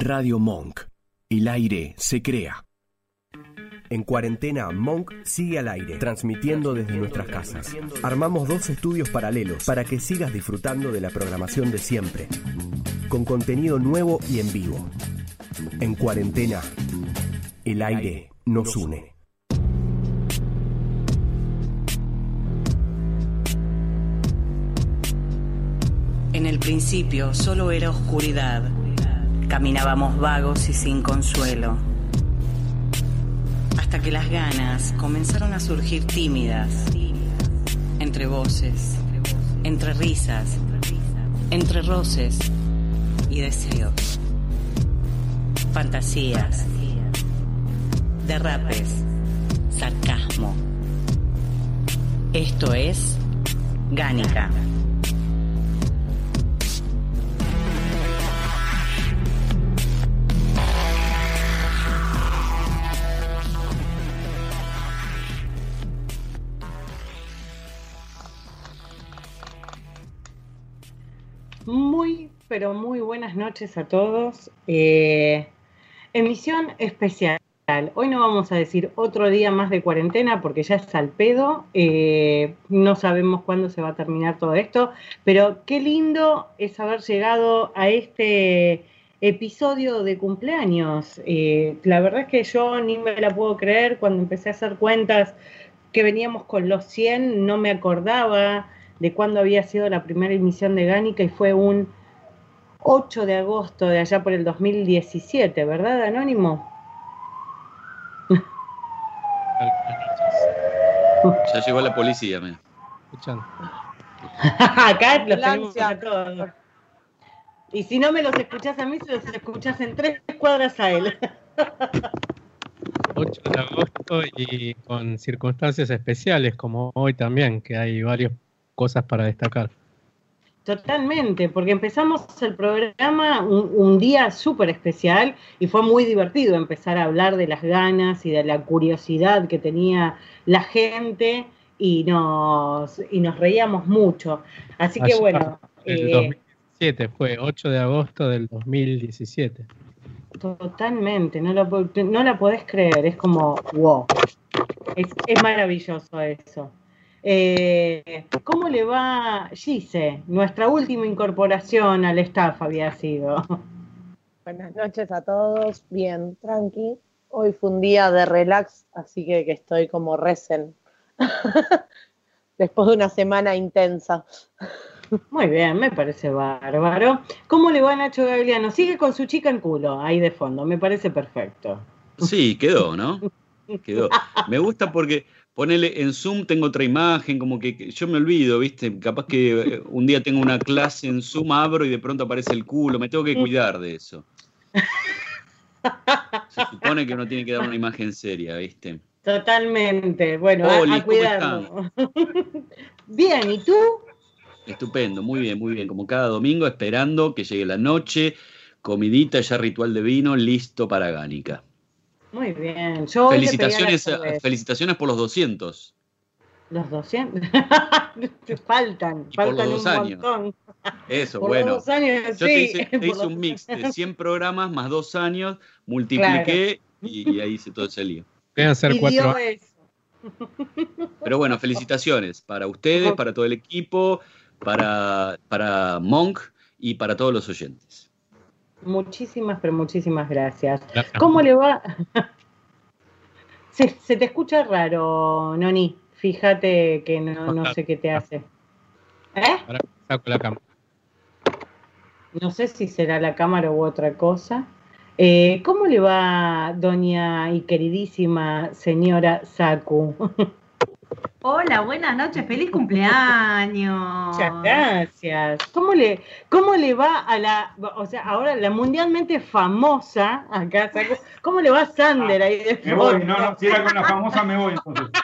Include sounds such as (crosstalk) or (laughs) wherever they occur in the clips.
Radio Monk. El aire se crea. En cuarentena, Monk sigue al aire, transmitiendo desde nuestras casas. Armamos dos estudios paralelos para que sigas disfrutando de la programación de siempre, con contenido nuevo y en vivo. En cuarentena, el aire nos une. En el principio solo era oscuridad. Caminábamos vagos y sin consuelo. Hasta que las ganas comenzaron a surgir tímidas. Entre voces, entre risas, entre roces y deseos. Fantasías, derrapes, sarcasmo. Esto es Gánica. Pero muy buenas noches a todos. Eh, emisión especial. Hoy no vamos a decir otro día más de cuarentena porque ya es al pedo. Eh, no sabemos cuándo se va a terminar todo esto, pero qué lindo es haber llegado a este episodio de cumpleaños. Eh, la verdad es que yo ni me la puedo creer. Cuando empecé a hacer cuentas que veníamos con los 100, no me acordaba de cuándo había sido la primera emisión de Gánica y fue un 8 de agosto de allá por el 2017, ¿verdad, Anónimo? (laughs) Ya llegó la policía, me. Escuchando. (laughs) Acá los tenemos a todos. Y si no me los escuchás a mí, se los escuchás en tres cuadras a él. (laughs) 8 de agosto y con circunstancias especiales como hoy también, que hay varias cosas para destacar. Totalmente, porque empezamos el programa un, un día súper especial y fue muy divertido empezar a hablar de las ganas y de la curiosidad que tenía la gente y nos, y nos reíamos mucho. Así que bueno, El eh, 2017 fue 8 de agosto del 2017. totalmente, no, lo, no la podés creer, es como wow, es, es maravilloso eso. Eh, ¿Cómo le va Gise? Nuestra última incorporación al staff había sido. Buenas noches a todos, bien, tranqui. Hoy fue un día de relax, así que, que estoy como recen. (laughs) Después de una semana intensa. Muy bien, me parece bárbaro. ¿Cómo le va Nacho Gagliano? Sigue con su chica en culo, ahí de fondo, me parece perfecto. Sí, quedó, ¿no? Quedó. Me gusta porque ponele en Zoom tengo otra imagen, como que yo me olvido, ¿viste? Capaz que eh, un día tengo una clase en Zoom, abro y de pronto aparece el culo, me tengo que cuidar de eso. (laughs) Se supone que uno tiene que dar una imagen seria, ¿viste? Totalmente, bueno, a- Oli, a, ¿cómo cuidarlo. (laughs) bien, ¿y tú? Estupendo, muy bien, muy bien. Como cada domingo, esperando que llegue la noche, comidita, ya ritual de vino, listo para Gánica. Muy bien, yo Felicitaciones, felicitaciones por los 200. Los 200. Te (laughs) faltan, Y por faltan los un dos años. montón. Eso, Por bueno. los dos años, Yo te hice, te hice un mix de 100 programas más dos años, multipliqué y, y ahí hice todo ese lío. Deben ser Y cuatro años. (laughs) Pero bueno, felicitaciones para ustedes, para todo el equipo, para, para Monk y para todos los oyentes. Muchísimas, pero muchísimas gracias. Gracias. ¿Cómo le va? (laughs) Se, se te escucha raro, Noni. Fíjate que no, no sé qué te hace. ¿Eh? Ahora saco la cámara. No sé si será la cámara u otra cosa. Eh, ¿Cómo le va, doña y queridísima señora Saku? (laughs) Hola, buenas noches, feliz cumpleaños. Muchas gracias. ¿Cómo le, ¿Cómo le va a la, o sea, ahora la mundialmente famosa, acá ¿cómo le va a Sander ahí de Me voy, no, no, si era con la famosa me voy entonces. (laughs)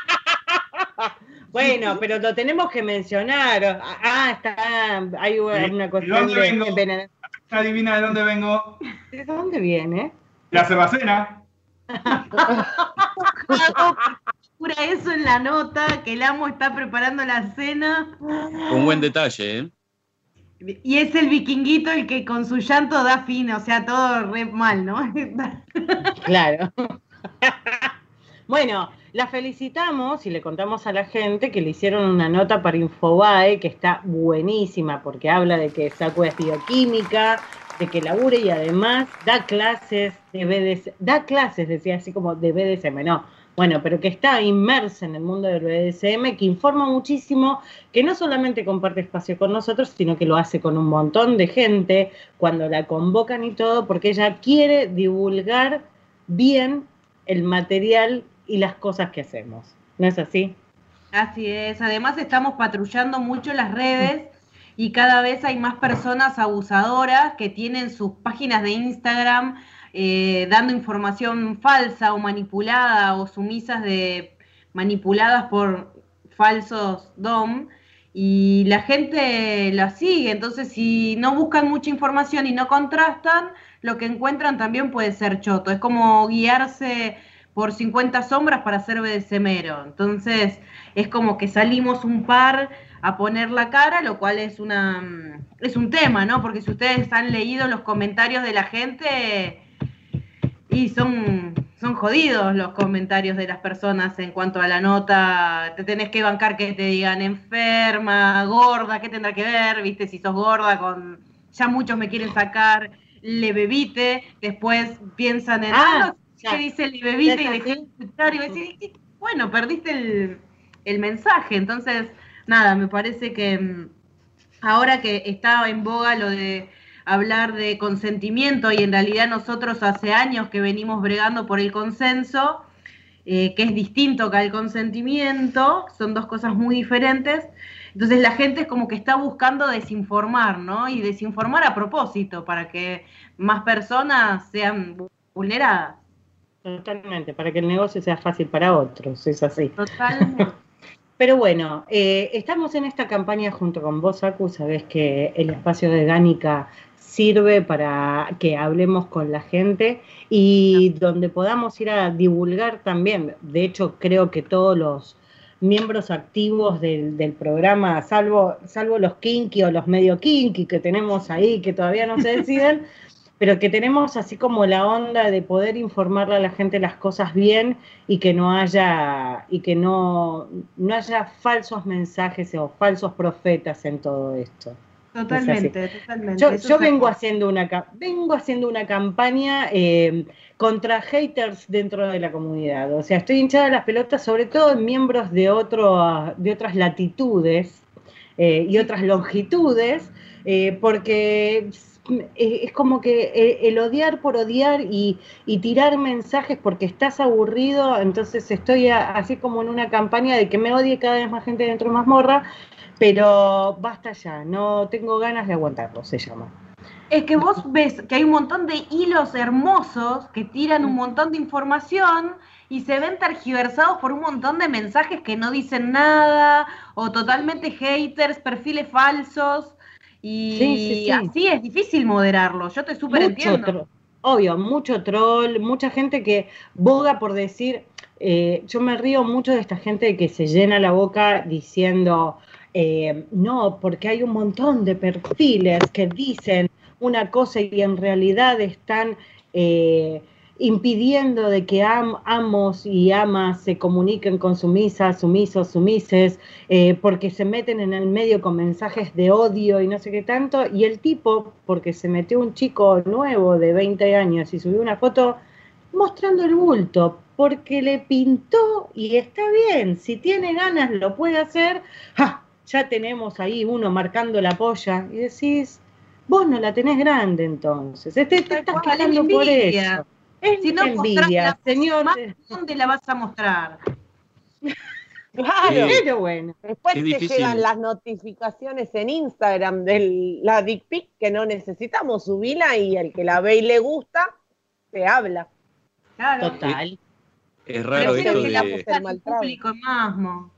Bueno, pero lo tenemos que mencionar. Ah, está, hay una ¿De cuestión dónde de, vengo? envenen- Adivina de dónde vengo. ¿De dónde viene? La Cerracena. (laughs) Eso en la nota, que el amo está preparando la cena. Con buen detalle, ¿eh? Y es el vikinguito el que con su llanto da fin, o sea, todo re mal, ¿no? (laughs) Claro. bueno, la felicitamos y le contamos a la gente que le hicieron una nota para Infobae que está buenísima porque habla de que Saku es bioquímica, de que labure y además da clases de BDSM, da clases, decía así como de BDSM, no, bueno, pero que está inmersa en el mundo del BDSM, que informa muchísimo, que no solamente comparte espacio con nosotros, sino que lo hace con un montón de gente cuando la convocan y todo, porque ella quiere divulgar bien el material y las cosas que hacemos. ¿No es así? Así es. Además estamos patrullando mucho las redes y cada vez hay más personas abusadoras que tienen sus páginas de Instagram eh, dando información falsa o manipulada o sumisas de manipuladas por falsos DOM y la gente la sigue. Entonces, si no buscan mucha información y no contrastan, lo que encuentran también puede ser choto. Es como guiarse por 50 sombras para ser BDSMero. Entonces, es como que salimos un par a poner la cara, lo cual es una es un tema, ¿no? Porque si ustedes han leído los comentarios de la gente y son son jodidos los comentarios de las personas en cuanto a la nota, te tenés que bancar que te digan enferma, gorda, ¿qué tendrá que ver? ¿Viste? Si sos gorda con ya muchos me quieren sacar le bebite, después piensan en Ah, ah, ¿qué dice le bebite? Y dejé de escuchar y decís, bueno, perdiste el, el mensaje. Entonces, nada, me parece que mm, ahora que está en boga lo de hablar de consentimiento y en realidad nosotros hace años que venimos bregando por el consenso, eh, que es distinto que el consentimiento, son dos cosas muy diferentes. Entonces la gente es como que está buscando desinformar, ¿no? Y desinformar a propósito para que más personas sean vulneradas. Totalmente, para que el negocio sea fácil para otros, es así. Totalmente. (laughs) Pero bueno, eh, estamos en esta campaña junto con vos, Aku, sabés que el espacio de Gánica sirve para que hablemos con la gente y donde podamos ir a divulgar también. De hecho, creo que todos los miembros activos del, del programa, salvo, salvo los kinky o los medio kinky que tenemos ahí, que todavía no se (laughs) deciden, pero que tenemos así como la onda de poder informarle a la gente las cosas bien y que no haya y que no, no haya falsos mensajes o falsos profetas en todo esto. Totalmente, totalmente. Yo, yo vengo haciendo una vengo haciendo una campaña eh, contra haters dentro de la comunidad. O sea, estoy hinchada las pelotas, sobre todo en miembros de otro, de otras latitudes eh, y otras longitudes, eh, porque es, como que el odiar por odiar y, y tirar mensajes porque estás aburrido, entonces estoy a- así como en una campaña de que me odie cada vez más gente dentro de mazmorra, pero basta ya, no tengo ganas de aguantarlo, se llama. Es que vos ves que hay un montón de hilos hermosos que tiran un montón de información y se ven tergiversados por un montón de mensajes que no dicen nada o totalmente haters, perfiles falsos y Sí, sí, sí. así es difícil moderarlo. Yo te súper entiendo. obvio, mucho troll, mucha gente que boga por decir, eh, yo me río mucho de esta gente que se llena la boca diciendo, eh, no, porque hay un montón de perfiles que dicen una cosa y en realidad están eh, impidiendo de que am- amos y amas se comuniquen con sumisas, sumisos, sumises, eh, porque se meten en el medio con mensajes de odio y no sé qué tanto, y el tipo, porque se metió un chico nuevo de 20 años y subió una foto mostrando el bulto, porque le pintó y está bien, si tiene ganas lo puede hacer, ¡ja! Ya tenemos ahí uno marcando la polla y decís, vos no la tenés grande entonces, este, te Tal estás cual, es quejando por eso. Es Si no envidia, la señor. más, ¿dónde la vas a mostrar? (laughs) Claro. Sí. Pero bueno, Después te llegan las notificaciones en Instagram de la dick pic que no necesitamos subirla y el que la ve y le gusta, te habla. Claro. total. Es raro Prefiero esto que la de. el maltrato. público Masmo.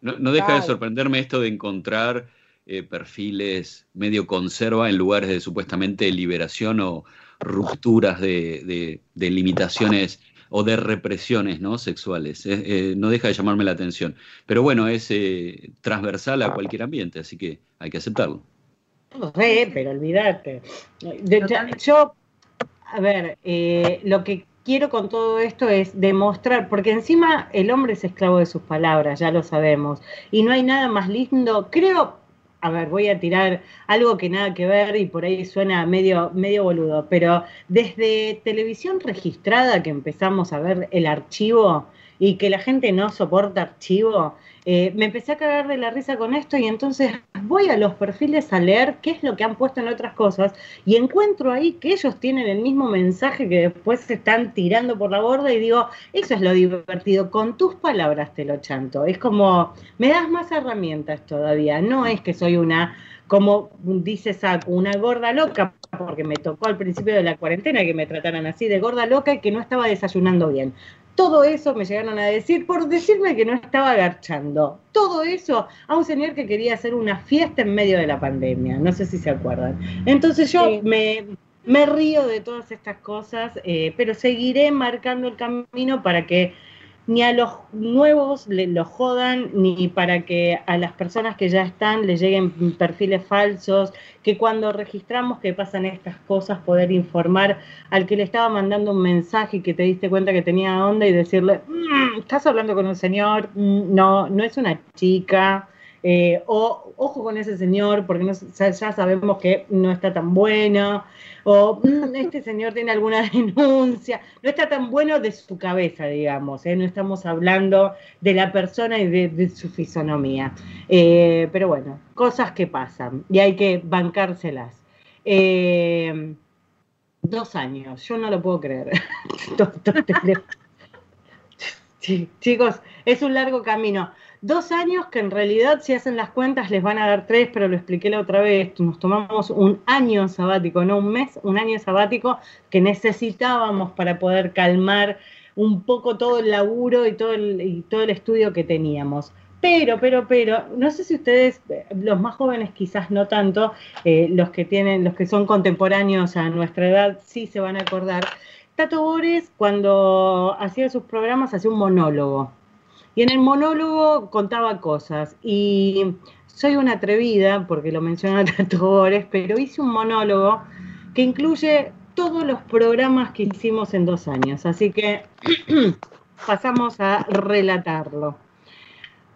No, no deja de sorprenderme esto de encontrar eh, perfiles medio conserva en lugares de supuestamente liberación o rupturas de, de- de limitaciones o de represiones ¿no? sexuales. Eh, eh, no deja de llamarme la atención. Pero bueno, es eh, transversal a cualquier ambiente, así que hay que aceptarlo. No sé, pero olvídate. Yo, a ver, eh, lo que quiero con todo esto es demostrar, porque encima el hombre es esclavo de sus palabras, ya lo sabemos, y no hay nada más lindo, creo, a ver, voy a tirar algo que nada que ver y por ahí suena medio, medio boludo, pero desde televisión registrada que empezamos a ver el archivo y que la gente no soporta archivo, eh, me empecé a cagar de la risa con esto y entonces voy a los perfiles a leer qué es lo que han puesto en otras cosas y encuentro ahí que ellos tienen el mismo mensaje que después se están tirando por la borda y digo, eso es lo divertido, con tus palabras te lo chanto. Es como, me das más herramientas todavía, no es que soy una, como dice Saku, una gorda loca, porque me tocó al principio de la cuarentena que me trataran así de gorda loca y que no estaba desayunando bien. Todo eso me llegaron a decir por decirme que no estaba agarchando. Todo eso a un señor que quería hacer una fiesta en medio de la pandemia. No sé si se acuerdan. Entonces yo Sí. me, me río de todas estas cosas, eh, pero seguiré marcando el camino para que ni a los nuevos le, los jodan, ni para que a las personas que ya están le lleguen perfiles falsos, que cuando registramos que pasan estas cosas poder informar al que le estaba mandando un mensaje y que te diste cuenta que tenía onda y decirle, "Mm, estás hablando con un señor, Mm, no, no es una chica, eh, o ojo con ese señor porque no, ya, ya sabemos que no está tan bueno, o "Mm, este señor tiene alguna (laughs) denuncia, no está tan bueno de su cabeza, digamos, ¿eh? no estamos hablando de la persona y de, de su fisonomía. Eh, pero bueno, cosas que pasan y hay que bancárselas. Eh, dos años, yo no lo puedo creer. (laughs) (laughs) Chicos, es un largo camino. Dos años que en realidad si hacen las cuentas les van a dar tres, pero lo expliqué la otra vez, nos tomamos un año sabático, no un mes, un año sabático que necesitábamos para poder calmar un poco todo el laburo y todo el, todo el estudio que teníamos. Pero, pero, pero, no sé si ustedes, los más jóvenes quizás no tanto, eh, los que tienen, los que son contemporáneos a nuestra edad sí se van a acordar. Tato Bores, cuando hacía sus programas, hacía un monólogo. Y en el monólogo contaba cosas. Y soy una atrevida, porque lo menciona (laughs) Tato Bores, pero hice un monólogo que incluye todos los programas que hicimos en dos años. Así que (clears throat) pasamos a relatarlo.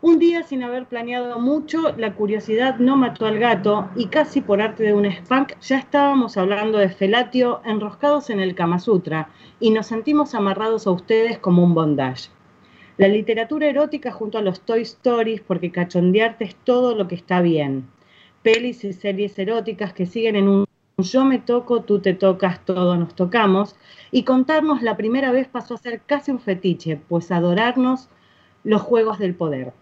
Un día sin haber planeado mucho, la curiosidad no mató al gato y casi por arte de un spank ya estábamos hablando de felatio enroscados en el Kama Sutra y nos sentimos amarrados a ustedes como un bondage. La literatura erótica junto a los Toy Stories porque cachondearte es todo lo que está bien. Pelis y series eróticas que siguen en un yo me toco, tú te tocas, todos nos tocamos y contarnos la primera vez pasó a ser casi un fetiche, pues adorarnos los juegos del poder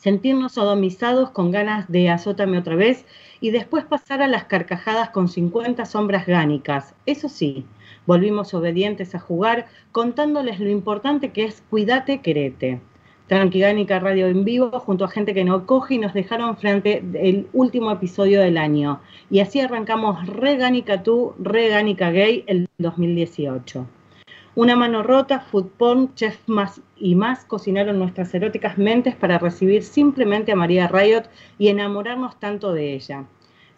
sentirnos sodomizados con ganas de azótame otra vez y después pasar a las carcajadas con 50 sombras gánicas. Eso sí, volvimos obedientes a jugar contándoles lo importante que es cuídate, querete. Tranquigánica Radio en vivo junto a gente que no coge y nos dejaron frente el último episodio del año. Y así arrancamos Regánica tú, Regánica gay el 2018. Una mano rota, food chef más y más cocinaron nuestras eróticas mentes para recibir simplemente a María Riot y enamorarnos tanto de ella.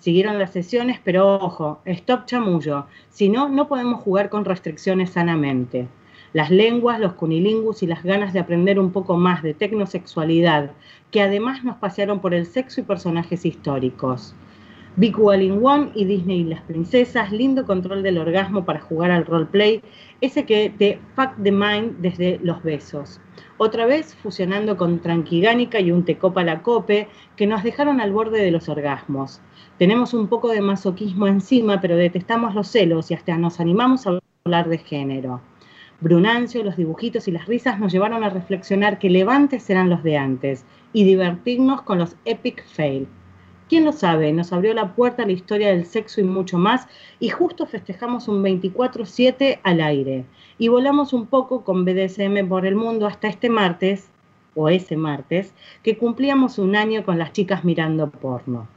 Siguieron las sesiones, pero ojo, stop chamullo, si no, no podemos jugar con restricciones sanamente. Las lenguas, los cunilingus y las ganas de aprender un poco más de tecnosexualidad, que además nos pasearon por el sexo y personajes históricos. In One y Disney y las princesas, lindo control del orgasmo para jugar al roleplay, ese que te fuck the mind desde los besos. Otra vez fusionando con Tranquigánica y un Tecopa la Cope que nos dejaron al borde de los orgasmos. Tenemos un poco de masoquismo encima, pero detestamos los celos y hasta nos animamos a hablar de género. Brunancio, los dibujitos y las risas nos llevaron a reflexionar que levantes eran los de antes y divertirnos con los epic fail. ¿Quién lo sabe? Nos abrió la puerta a la historia del sexo y mucho más y justo festejamos un 24/7 al aire y volamos un poco con BDSM por el mundo hasta este martes, o ese martes, que cumplíamos un año con las chicas mirando porno.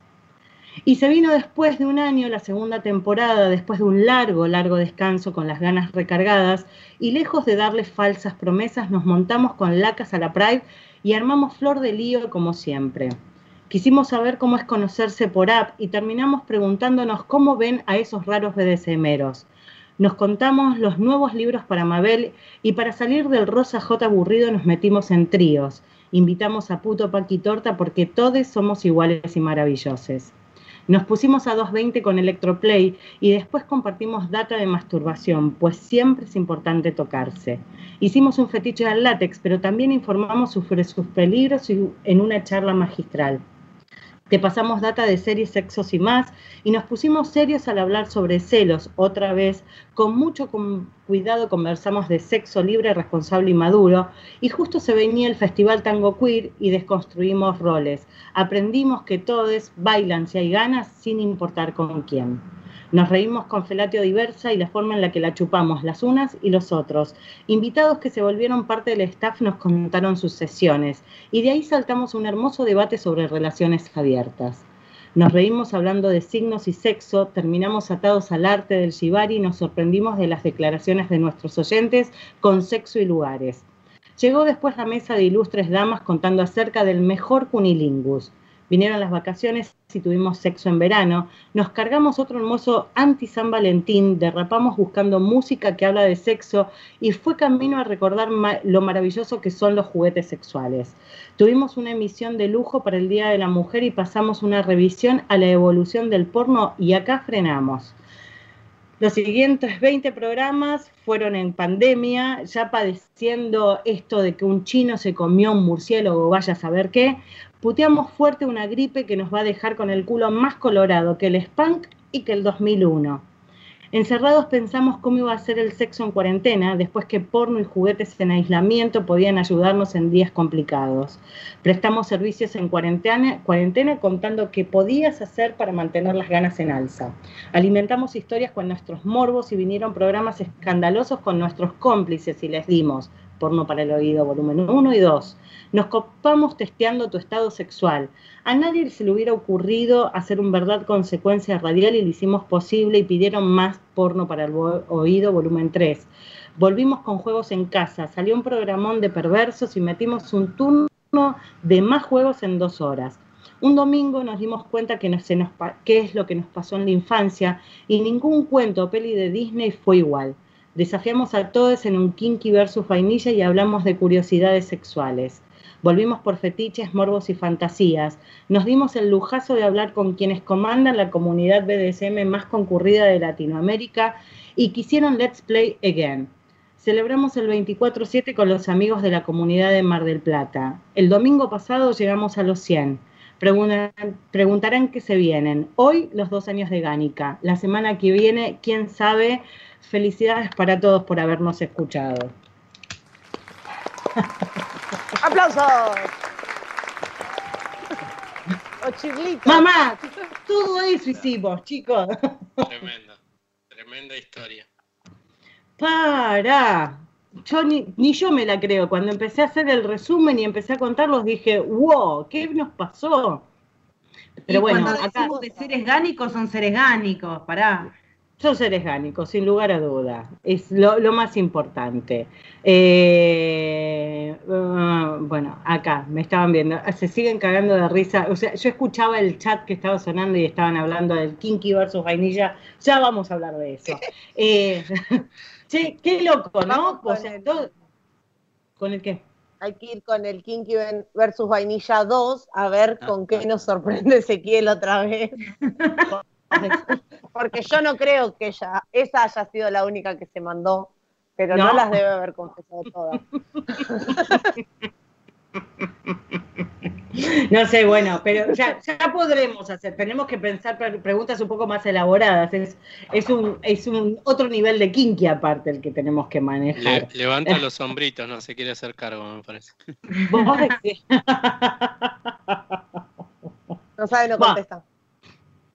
Y se vino después de un año la segunda temporada, después de un largo, largo descanso con las ganas recargadas, y lejos de darles falsas promesas, nos montamos con lacas a la Pride y armamos flor de lío como siempre. Quisimos saber cómo es conocerse por app y terminamos preguntándonos cómo ven a esos raros BDSMeros. Nos contamos los nuevos libros para Mabel y para salir del rosa J aburrido nos metimos en tríos. Invitamos a Puto Paqui Torta porque todos somos iguales y maravillosos. Nos pusimos a 220 con Electroplay y después compartimos data de masturbación, pues siempre es importante tocarse. Hicimos un fetiche al látex, pero también informamos sobre sus peligros en una charla magistral. Te pasamos data de series, sexos y más, y nos pusimos serios al hablar sobre celos. Otra vez, con mucho cuidado conversamos de sexo libre, responsable y maduro, y justo se venía el Festival Tango Queer y desconstruimos roles. Aprendimos que todos bailan si hay ganas, sin importar con quién. Nos reímos con Felatio Diversa y la forma en la que la chupamos las unas y los otros. Invitados que se volvieron parte del staff nos contaron sus sesiones y de ahí saltamos un hermoso debate sobre relaciones abiertas. Nos reímos hablando de signos y sexo, terminamos atados al arte del shibari y nos sorprendimos de las declaraciones de nuestros oyentes con sexo y lugares. Llegó después la mesa de ilustres damas contando acerca del mejor cunilingus vinieron las vacaciones y tuvimos sexo en verano, nos cargamos otro hermoso anti-San Valentín, derrapamos buscando música que habla de sexo y fue camino a recordar lo maravilloso que son los juguetes sexuales. Tuvimos una emisión de lujo para el Día de la Mujer y pasamos una revisión a la evolución del porno y acá frenamos. Los siguientes 20 programas fueron en pandemia, ya padeciendo esto de que un chino se comió un murciélago, vaya a saber qué, puteamos fuerte una gripe que nos va a dejar con el culo más colorado que el Spunk y que el 2001. Encerrados pensamos cómo iba a ser el sexo en cuarentena, después que porno y juguetes en aislamiento podían ayudarnos en días complicados. Prestamos servicios en cuarentena, cuarentena contando qué podías hacer para mantener las ganas en alza. Alimentamos historias con nuestros morbos y vinieron programas escandalosos con nuestros cómplices y les dimos porno para el oído, volumen 1 y 2 nos copamos testeando tu estado sexual. A nadie se le hubiera ocurrido hacer un verdad consecuencia radial y lo hicimos posible y pidieron más porno para el oído, volumen 3. Volvimos con juegos en casa, salió un programón de perversos y metimos un turno de más juegos en dos horas. Un domingo nos dimos cuenta que se nos, qué es lo que nos pasó en la infancia y ningún cuento o peli de Disney fue igual. Desafiamos a todos en un kinky versus vainilla y hablamos de curiosidades sexuales. Volvimos por fetiches, morbos y fantasías. Nos dimos el lujazo de hablar con quienes comandan la comunidad BDSM más concurrida de Latinoamérica y quisieron Let's Play Again. Celebramos el 24-7 con los amigos de la comunidad de Mar del Plata. El domingo pasado llegamos a los 100. preguntarán qué se vienen. Hoy los dos años de Gánica. La semana que viene, quién sabe. Felicidades para todos por habernos escuchado. ¡Aplausos! (laughs) Mamá, todo eso hicimos, chicos. Tremenda, tremenda historia. Para. Yo ni, yo me la creo. Cuando empecé a hacer el resumen y empecé a contarlos, dije, wow, ¿qué nos pasó? Pero bueno, cuando acá... de seres gánicos son seres gánicos, pará. Son seres gánicos, sin lugar a duda. Es lo, más importante. Eh, uh, bueno, acá me estaban viendo. Se siguen cagando de risa. O sea, yo escuchaba el chat que estaba sonando y estaban hablando del Kinky versus vainilla. Ya vamos a hablar de eso. Eh, (laughs) che, qué loco, ¿no? Con, el, ¿Con el qué? Hay que ir con el Kinky versus Vainilla 2 a ver ah, con qué ah. nos sorprende Ezequiel otra vez. (laughs) (laughs) Porque yo no creo que ella, esa haya sido la única que se mandó, pero no, las debe haber confesado todas. (laughs) No sé, bueno, pero ya, podremos hacer, tenemos que pensar preguntas un poco más elaboradas. Es, es, un, es un otro nivel de kinky aparte el que tenemos que manejar. levanta los sombritos, no se quiere hacer cargo, me parece. no sabe, no contesta.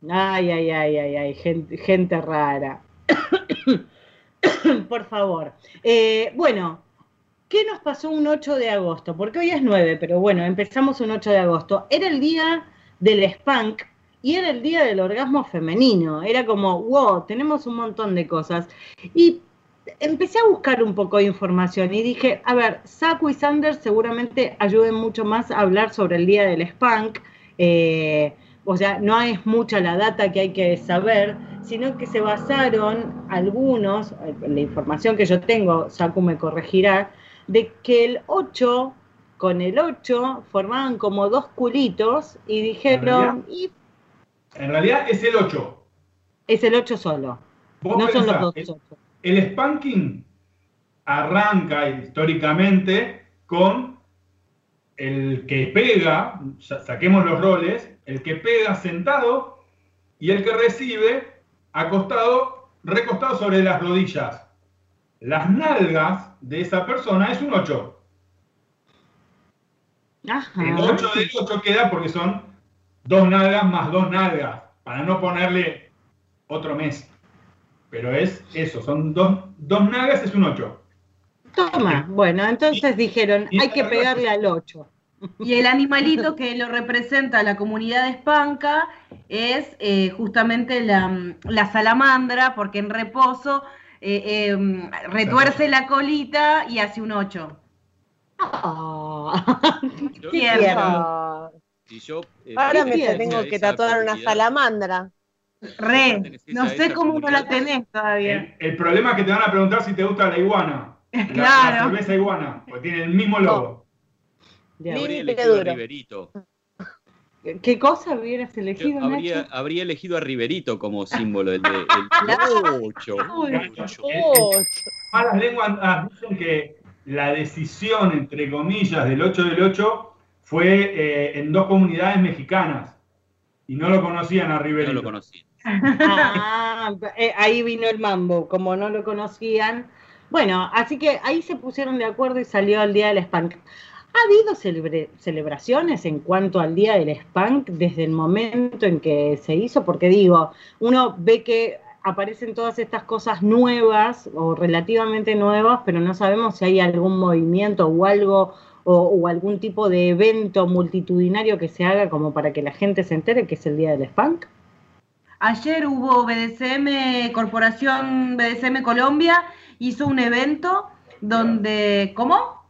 Ay, ay, ay, ay, ay, gente, rara. (coughs) Por favor. Eh, bueno, ¿qué nos pasó un 8 de agosto? Porque hoy es 9, pero bueno, empezamos un 8 de agosto. Era el día del spank y era el día del orgasmo femenino. Era como, wow, tenemos un montón de cosas. Y empecé a buscar un poco de información y dije, a ver, Saku y Sanders seguramente ayuden mucho más a hablar sobre el día del spank Eh, o sea, no es mucha la data que hay que saber, sino que se basaron algunos, eh, la información que yo tengo, Saku me corregirá, de que el 8 con el 8 formaban como dos culitos y dijeron, y En realidad es el 8. es el 8 solo, no son los dos el- 8. El spanking arranca históricamente con el que pega, sa- saquemos los roles, el que pega sentado y el que recibe acostado, recostado sobre las rodillas. Las nalgas de esa persona es un 8. Ajá. El 8 del 8 queda porque son dos nalgas más dos nalgas, para no ponerle otro mes. Pero es eso, son dos, dos nalgas, es un 8. Toma, bueno, entonces dijeron, hay que pegarle al 8. Y el animalito (laughs) que lo representa a la comunidad de Espanca es eh, justamente la, la salamandra, porque en reposo eh, eh, retuerce la colita y hace un 8. Ah, Yo- Qué Tierno. tierno. Si yo, eh, ahora me tengo que tatuar una salamandra. Re, no sé cómo no la tenés todavía. El, el problema es que te van a preguntar si te gusta la iguana. La, la Claro. cerveza iguana, porque tiene el mismo logo. Ya. Mil- Habría elegido a. Riverito. ¿Qué cosa hubieras Yo elegido, habría, Nacho? habría elegido a Riverito como símbolo el de el 8. Uy. Oh, Malas lenguas ah, dicen que la decisión, entre comillas, del 8 del 8 fue eh, en dos comunidades mexicanas. Y no lo conocían a No Riverito. lo conocí. (laughs) Ah, eh, ahí vino el mambo, como no lo conocían. Bueno, así que ahí se pusieron de acuerdo y salió el Día del Spank. ¿Ha habido celebraciones en cuanto al Día del Spank desde el momento en que se hizo? Porque digo, uno ve que aparecen todas estas cosas nuevas o relativamente nuevas, pero no sabemos si hay algún movimiento o algo o, o algún tipo de evento multitudinario que se haga como para que la gente se entere que es el Día del Spank. Ayer hubo BDSM, Corporación BDSM Colombia, hizo un evento donde, ¿cómo?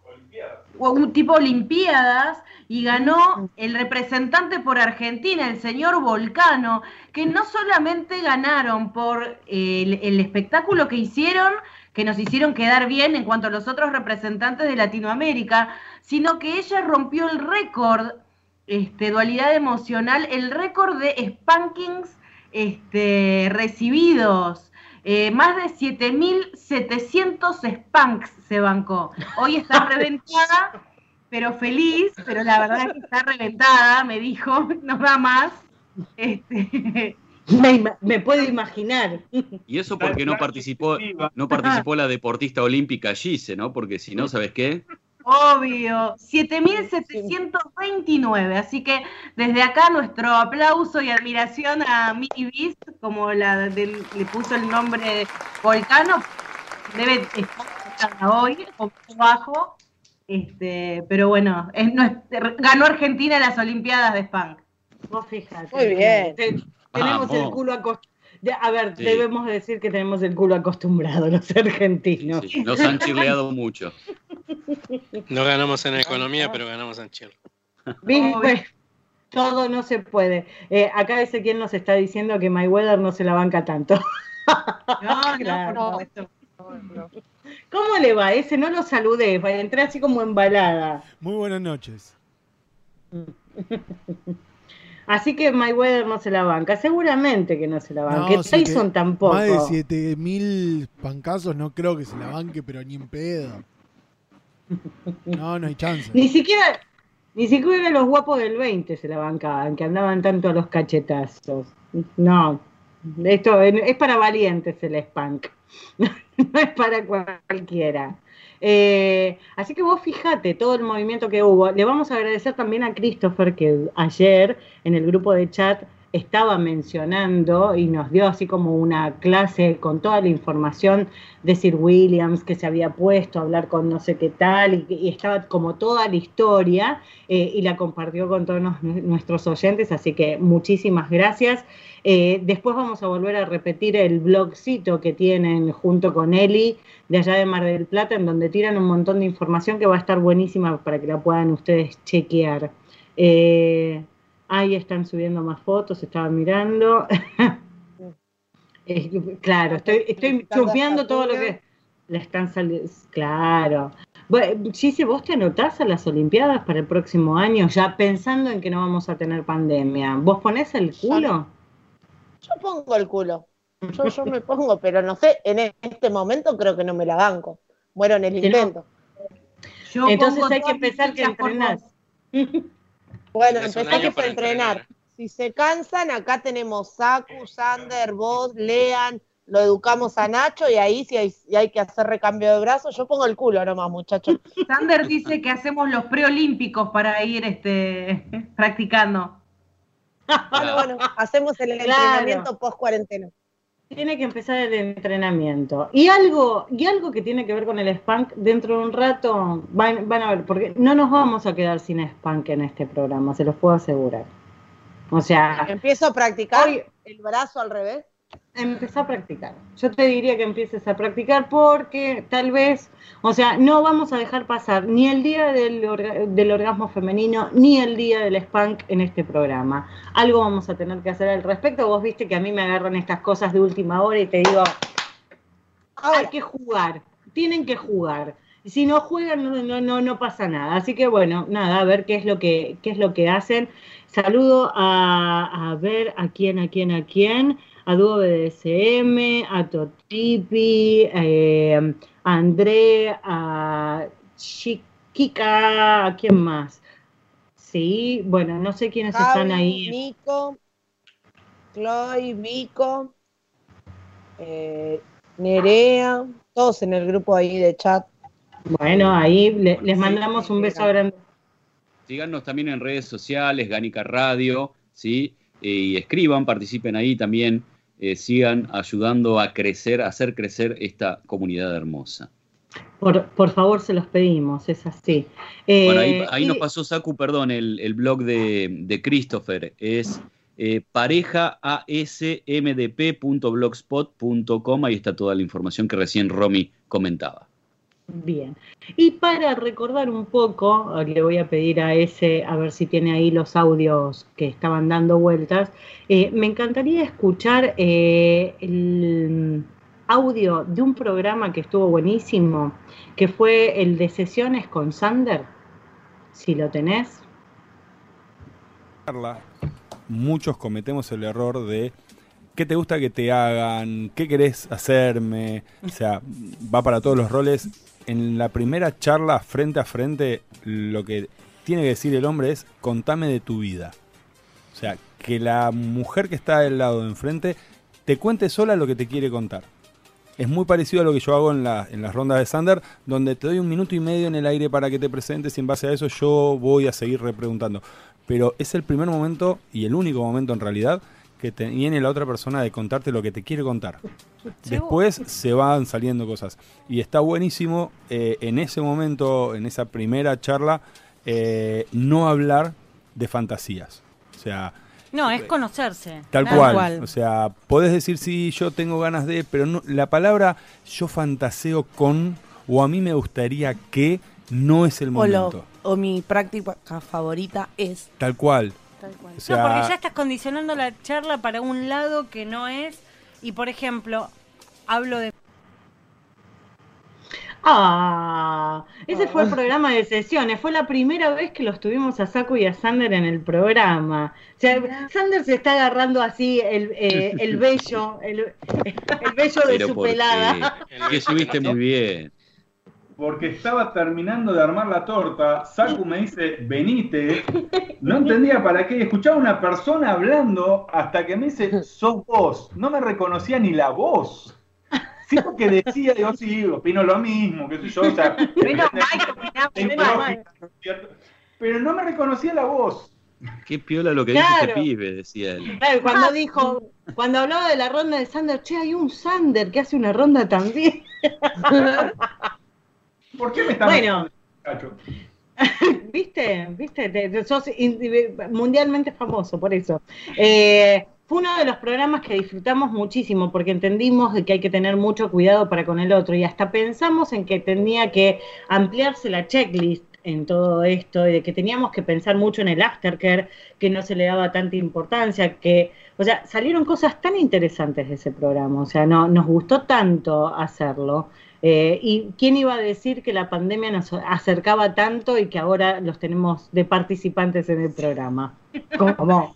O Un tipo Olimpiadas y ganó el representante por Argentina, el señor Volcano, que no solamente ganaron por el, el espectáculo que hicieron, que nos hicieron quedar bien en cuanto a los otros representantes de Latinoamérica, sino que ella rompió el récord, este, dualidad emocional, el récord de spankings este, recibidos. Eh, más de 7.700 spanks se bancó. Hoy está (laughs) reventada, pero feliz, pero la verdad es que está reventada, me dijo, (laughs) no da más. Este, (laughs) Me, puedo imaginar. Y eso porque no participó, no participó la deportista olímpica Gise, ¿no? Porque si no, ¿sabes qué? Obvio, 7.729. Así que desde acá nuestro aplauso y admiración a Mini Beast, como la del- le puso el nombre Volcano, debe estar hoy, un poquito bajo. Este, pero bueno, es ganó Argentina en las Olimpiadas de Spank. Vos fíjate. Muy bien. Te- tenemos Vamos. el culo acostumbrado. A ver, Sí. debemos decir que tenemos el culo acostumbrado los argentinos. Sí, nos han chirleado mucho. No ganamos en economía, pero ganamos en Chile. ¿Viste? Todo no se puede. Eh, acá Ezequiel nos está diciendo que Mayweather no se la banca tanto. (laughs) No, Claro. no, por supuesto. ¿Cómo le va? Ese no lo saludé, entré así como embalada. Muy buenas noches. (laughs) Así que Mayweather no se la banca. Seguramente que no se la banca. No, Tyson tampoco. Más de 7000 pancazos no creo que se la banque, pero ni en pedo. No, no hay chance. Ni siquiera, ni siquiera los guapos del 20 se la bancaban, que andaban tanto a los cachetazos. No, esto es para valientes el spank, (laughs) no es para cualquiera. Eh, así que vos fijate todo el movimiento que hubo. Le vamos a agradecer también a Christopher que ayer en el grupo de chat estaba mencionando y nos dio así como una clase con toda la información de Sir Williams que se había puesto a hablar con no sé qué tal y, estaba como toda la historia eh, y la compartió con todos nuestros oyentes, así que muchísimas gracias. Eh, después vamos a volver a repetir el blogcito que tienen junto con Eli de allá de Mar del Plata, en donde tiran un montón de información que va a estar buenísima para que la puedan ustedes chequear. Eh, Ahí están subiendo más fotos, estaba mirando. (laughs) Claro, estoy, estoy chusmeando todo lo que le están saliendo. Claro. Bueno, Gigi, ¿vos te anotás a las Olimpiadas para el próximo año, ya pensando en que no vamos a tener pandemia? ¿Vos ponés el culo? Yo pongo el culo. Yo, yo me pongo, pero no sé, en este momento creo que no me la banco. Muero en el intento. Entonces hay que empezar que entrenar. (laughs) Bueno, empezar que entrenar. Si se cansan, acá tenemos Saku, Sander, vos, Lean, lo educamos a Nacho y ahí si hay, hay, que hacer recambio de brazos, yo pongo el culo nomás, muchachos. (laughs) Sander dice que hacemos los preolímpicos para ir este, practicando. Bueno, bueno, hacemos el entrenamiento post cuarentena. Tiene que empezar el entrenamiento. Y algo, y algo que tiene que ver con el Spank, dentro de un rato van, van a ver, porque no nos vamos a quedar sin Spank en este programa, se los puedo asegurar. O sea. Empiezo a practicar el brazo al revés. Empezá a practicar. Yo te diría que empieces a practicar porque tal vez, o sea, no vamos a dejar pasar ni el día del, del orgasmo femenino ni el día del spank en este programa. Algo vamos a tener que hacer al respecto. Vos viste que a mí me agarran estas cosas de última hora y te digo, hay que jugar, tienen que jugar. Si no juegan, no, no, no pasa nada. Así que bueno, nada, a ver qué es lo que, qué es lo que hacen. Saludo a, a ver a quién, a quién, a quién, a Dúo BDSM, a Totipi, eh, a André, a Chiquika, ¿a quién más? Sí, bueno, no sé quiénes están ahí. Nico, Chloe, Vico, eh, Nerea, todos en el grupo ahí de chat. Bueno, ahí les mandamos un beso grande. Síganos también en redes sociales, Gánica Radio, ¿sí? Y escriban, participen ahí también, eh, sigan ayudando a crecer, a hacer crecer esta comunidad hermosa. Por, favor, se los pedimos, es así. bueno, ahí, eh, nos pasó, Saku, perdón, el, blog de, Christopher, es eh, parejaasmdp.blogspot.com, ahí está toda la información que recién Romy comentaba. Bien. Y para recordar un poco, le voy a pedir a ese, a ver si tiene ahí los audios que estaban dando vueltas. Eh, me encantaría escuchar eh, el audio de un programa que estuvo buenísimo, que fue el de sesiones con Sander. Si lo tenés. Muchos cometemos el error de ¿qué te gusta que te hagan? ¿Qué querés hacerme? O sea, va para todos los roles en la primera charla frente a frente, lo que tiene que decir el hombre es, contame de tu vida. O sea, que la mujer que está del lado de enfrente te cuente sola lo que te quiere contar. Es muy parecido a lo que yo hago en, en las rondas de Sander, donde te doy un minuto y medio en el aire para que te presentes y en base a eso yo voy a seguir repreguntando. Pero es el primer momento y el único momento en realidad que viene la otra persona de contarte lo que te quiere contar. Después se van saliendo cosas. Y está buenísimo eh, en ese momento, en esa primera charla, eh, no hablar de fantasías. O sea... No, es conocerse. Tal cual. O sea, podés decir sí, yo tengo ganas de, pero no, la palabra yo fantaseo con o a mí me gustaría que no es el momento. o mi práctica favorita es. Tal cual no, porque ya estás condicionando la charla para un lado que no es. Y por ejemplo, hablo de. Ah, ese fue el ah. programa de sesiones. Fue la primera vez que los tuvimos a Saku y a Sander en el programa. O sea, Sander se está agarrando así el, eh, el vello, el, el vello de su pelada. Que subiste muy bien porque estaba terminando de armar la torta, Saku me dice, venite, no entendía para qué, escuchaba a una persona hablando hasta que me dice, sos vos, no me reconocía ni la voz. Sí, que decía, yo sí, opino lo mismo, que soy yo, o sea, (laughs) pero no me reconocía la voz. Qué piola lo que dice este pibe, decía él. cuando dijo, cuando hablaba de la ronda de Sander, che, hay un Sander que hace una ronda también. (laughs) ¿Por qué me estás Bueno, (laughs) ¿viste? ¿Viste? sos mundialmente famoso por eso. Eh, fue uno de los programas que disfrutamos muchísimo porque entendimos de que hay que tener mucho cuidado para con el otro y hasta pensamos en que tenía que ampliarse la checklist en todo esto y de que teníamos que pensar mucho en el aftercare, que no se le daba tanta importancia, que, o sea, salieron cosas tan interesantes de ese programa, o sea, no, nos gustó tanto hacerlo. Eh, ¿Y quién iba a decir que la pandemia nos acercaba tanto y que ahora los tenemos de participantes en el programa? Como,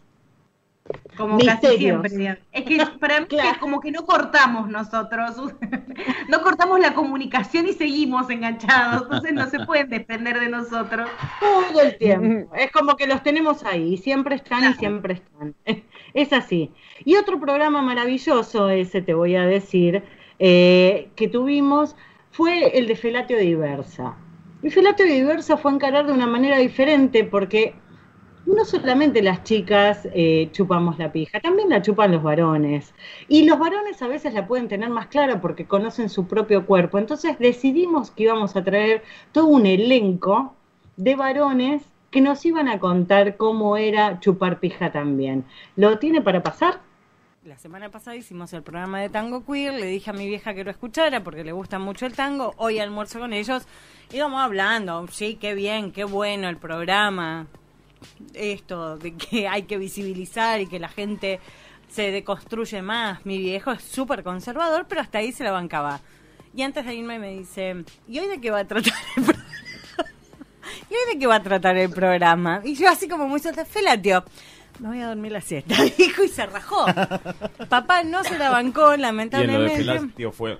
como casi siempre. Es que para mí es como que no cortamos nosotros, (laughs) no cortamos la comunicación y seguimos enganchados, entonces no se pueden depender de nosotros. Todo el tiempo, es como que los tenemos ahí, siempre están y siempre están. Es así. Y otro programa maravilloso, ese te voy a decir, eh, que tuvimos fue el de Felatio Diversa. Y Felatio Diversa fue encarar de una manera diferente porque no solamente las chicas eh, chupamos la pija, también la chupan los varones. Y los varones a veces la pueden tener más clara porque conocen su propio cuerpo. Entonces decidimos que íbamos a traer todo un elenco de varones que nos iban a contar cómo era chupar pija también. ¿Lo tiene para pasar? La semana pasada hicimos el programa de Tango Queer, le dije a mi vieja que lo escuchara porque le gusta mucho el tango, hoy almuerzo con ellos, íbamos hablando, sí, qué bien, qué bueno el programa, esto de que hay que visibilizar y que la gente se deconstruye más. Mi viejo es súper conservador, pero hasta ahí se la bancaba. Y antes de irme me dice, ¿y hoy de qué va a tratar el programa? (laughs) ¿Y hoy de qué va a tratar el programa? Y yo así como muy suelta, Felatio, me voy a dormir la siesta, (laughs) dijo y se rajó. Papá no se la bancó, lamentablemente. Y lo de Felatio fue...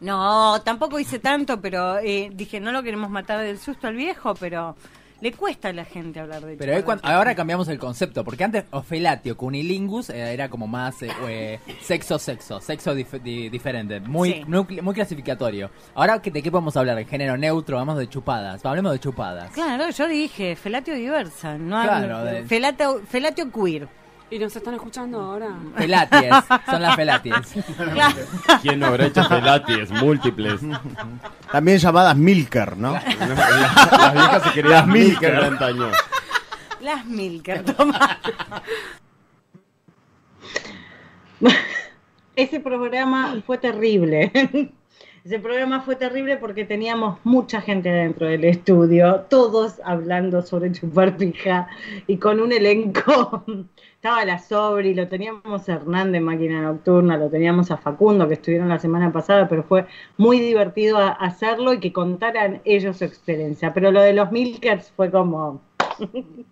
No, tampoco hice tanto, pero eh, dije, no lo queremos matar del susto al viejo, pero le cuesta a la gente hablar de Pero ahora cambiamos el concepto, porque antes Ofelatio Cunilingus eh, era como más eh, eh, sexo, sexo, sexo diferente, muy, muy clasificatorio. Ahora, ¿de qué podemos hablar? ¿De género neutro? Vamos de chupadas. Hablemos de chupadas. Claro, yo dije felatio diversa, no claro, felatio, felatio queer. ¿Y nos están escuchando ahora? Felaties, son las felaties. ¿Quién no habrá hecho felaties múltiples? También llamadas Milker, ¿no? las, viejas se querían las Milker de antaño. Las Milker, toma. Ese programa fue terrible. Ese programa fue terrible porque teníamos mucha gente dentro del estudio, todos hablando sobre chupar pija y con un elenco estaba la Sobri, lo teníamos a Hernán de Máquina Nocturna, lo teníamos a Facundo, que estuvieron la semana pasada, pero fue muy divertido hacerlo y que contaran ellos su experiencia. Pero lo de los Milkers fue como... (laughs)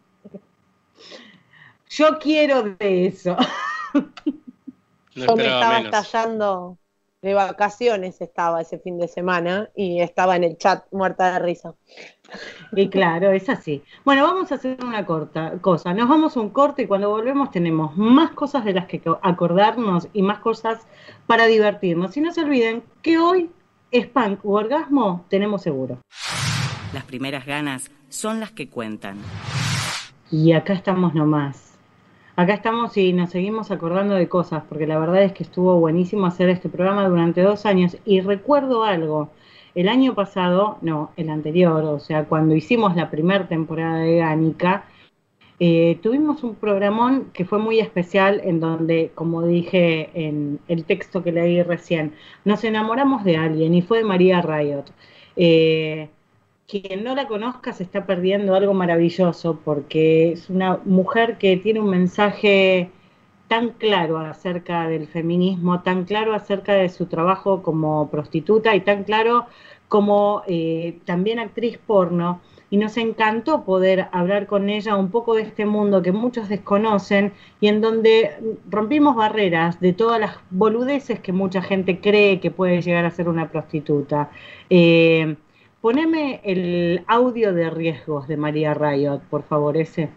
Yo quiero de eso. (laughs) Yo me estaba estallando de vacaciones, estaba ese fin de semana y estaba en el chat muerta de risa. Y claro, es así. Bueno, vamos a hacer una corta cosa. Nos vamos a un corte y cuando volvemos tenemos más cosas de las que acordarnos y más cosas para divertirnos. Y no se olviden que hoy es punk u orgasmo, tenemos seguro. Las primeras ganas son las que cuentan. Y acá estamos nomás. Acá estamos y nos seguimos acordando de cosas, porque la verdad es que estuvo buenísimo hacer este programa durante dos años. Y recuerdo algo el año pasado, no, el anterior, o sea, cuando hicimos la primera temporada de Gánica, eh, tuvimos un programón que fue muy especial en donde, como dije en el texto que leí recién, nos enamoramos de alguien y fue de María Riot. Eh, quien no la conozca se está perdiendo algo maravilloso porque es una mujer que tiene un mensaje tan claro acerca del feminismo, tan claro acerca de su trabajo como prostituta y tan claro como eh, también actriz porno. Y nos encantó poder hablar con ella un poco de este mundo que muchos desconocen y en donde rompimos barreras de todas las boludeces que mucha gente cree que puede llegar a ser una prostituta. Eh, poneme el audio de riesgos de María Rayot, por favor, ese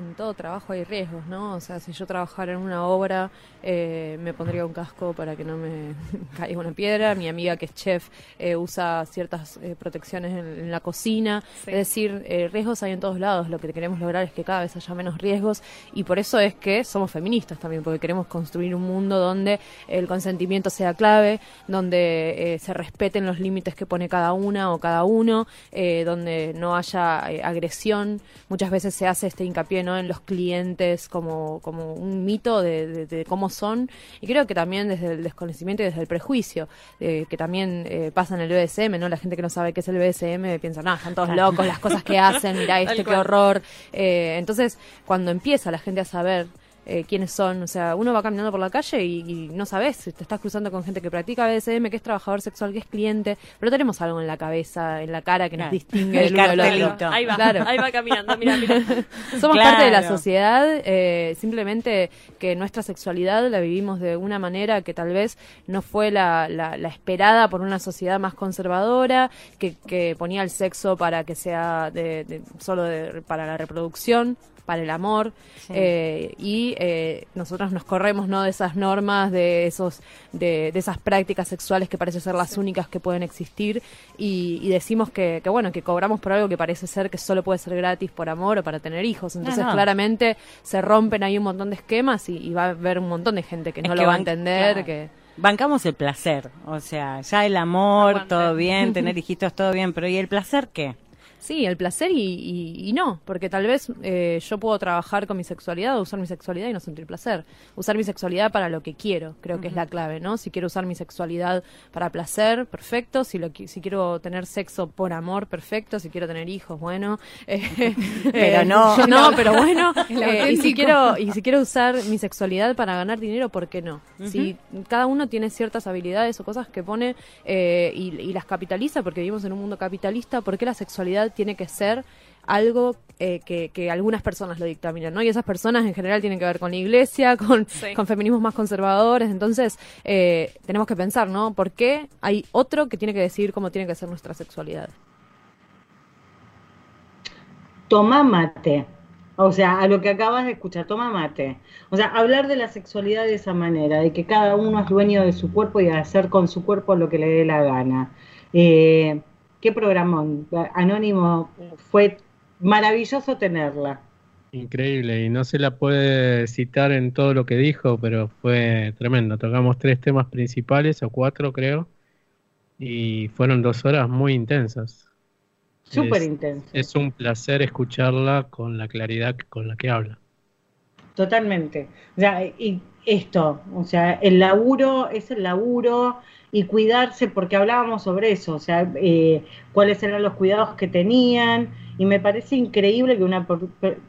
en todo trabajo hay riesgos, ¿no? O sea, si yo trabajara en una obra, eh, me pondría un casco para que no me (laughs) caiga una piedra. Mi amiga que es chef eh, usa ciertas eh, protecciones en, la cocina. Es decir, riesgos hay en todos lados. Lo que queremos lograr es que cada vez haya menos riesgos y por eso es que somos feministas también, porque queremos construir un mundo donde el consentimiento sea clave, donde se respeten los límites que pone cada una o cada uno, donde no haya agresión. Muchas veces se hace este hincapié en ¿no? en los clientes como, como un mito de, de- de cómo son. Y creo que también desde el desconocimiento y desde el prejuicio, eh, que también eh, pasa en el BDSM, ¿no? La gente que no sabe qué es el BDSM piensa, no, están todos Claro. locos, las cosas que hacen, mirá (laughs) este, qué horror. Eh, entonces, cuando empieza la gente a saber eh, quiénes son. O sea, uno va caminando por la calle y, y no sabes, si te estás cruzando con gente que practica BDSM, que es trabajador sexual, que es cliente, pero tenemos algo en la cabeza, en la cara que nos distingue El del uno del otro. cartelito. Ahí va, Claro. ahí va caminando, mira, mira. (laughs) Somos parte de la sociedad, eh, simplemente que nuestra sexualidad la vivimos de una manera que tal vez no fue la, la- la esperada por una sociedad más conservadora, que, que ponía el sexo para que sea de, de- solo de- para la reproducción para el amor Sí. eh, y eh, nosotros nos corremos no de esas normas de esos de, de esas prácticas sexuales que parece ser las únicas que pueden existir y, y decimos que, que bueno que cobramos por algo que parece ser que solo puede ser gratis por amor o para tener hijos entonces no. claramente se rompen ahí un montón de esquemas y, y va a haber un montón de gente que Es no que lo va a entender claro. que Bancamos el placer, o sea, ya el amor, Aguante. todo bien, tener (laughs) hijitos, todo bien, pero ¿y el placer qué? Sí, el placer y, y- y no, porque tal vez eh, yo puedo trabajar con mi sexualidad o usar mi sexualidad y no sentir placer. Usar mi sexualidad para lo que quiero, creo que es la clave, ¿no? Si quiero usar mi sexualidad para placer, perfecto. Si, lo, si quiero tener sexo por amor, perfecto. Si quiero tener hijos, bueno. (laughs) Eh, Pero eh, no. (laughs) no, pero bueno. (laughs) Eh, y, si quiero, y si quiero usar mi sexualidad para ganar dinero, ¿por qué no? Si cada uno tiene ciertas habilidades o cosas que pone eh, y, y las capitaliza, porque vivimos en un mundo capitalista, ¿por qué la sexualidad tiene que ser algo eh, que, que algunas personas lo dictaminan, ¿no? Y esas personas en general tienen que ver con la iglesia, (laughs) con, Sí. con feminismos más conservadores, entonces eh, tenemos que pensar, ¿no? ¿Por qué hay otro que tiene que decidir cómo tiene que ser nuestra sexualidad? Toma mate. O sea, a lo que acabas de escuchar, toma mate. O sea, hablar de la sexualidad de esa manera, de que cada uno es dueño de su cuerpo y de hacer con su cuerpo lo que le dé la gana. Eh, qué programón. Anónimo, fue maravilloso tenerla. Increíble, y no se la puede citar en todo lo que dijo, pero fue tremendo. Tocamos tres temas principales, o cuatro creo, y fueron dos horas muy intensas. Súper intenso. Es un placer escucharla con la claridad con la que habla. Totalmente. O sea, y esto, o sea, el laburo es el laburo y cuidarse, porque hablábamos sobre eso, o sea, eh, cuáles eran los cuidados que tenían, y me parece increíble que una,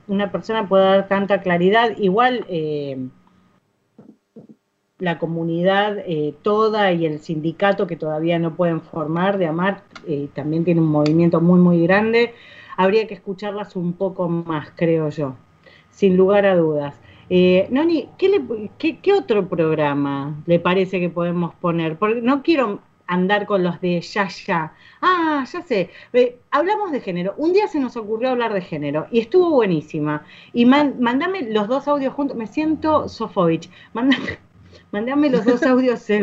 una persona pueda dar tanta claridad. Igual eh, la comunidad eh, toda y el sindicato que todavía no pueden formar de AMAR eh, también tiene un movimiento muy, muy grande. Habría que escucharlas un poco más, creo yo sin lugar a dudas. Eh, Noni, ¿qué, le- qué, qué otro programa le parece que podemos poner? Porque no quiero andar con los de ya, ya. Ah, ya sé. Eh, hablamos de género. Un día se nos ocurrió hablar de género y estuvo buenísima. Y man- mandame los dos audios juntos. Me siento Sofovich. Mandame, (laughs) mandame los dos audios (laughs) y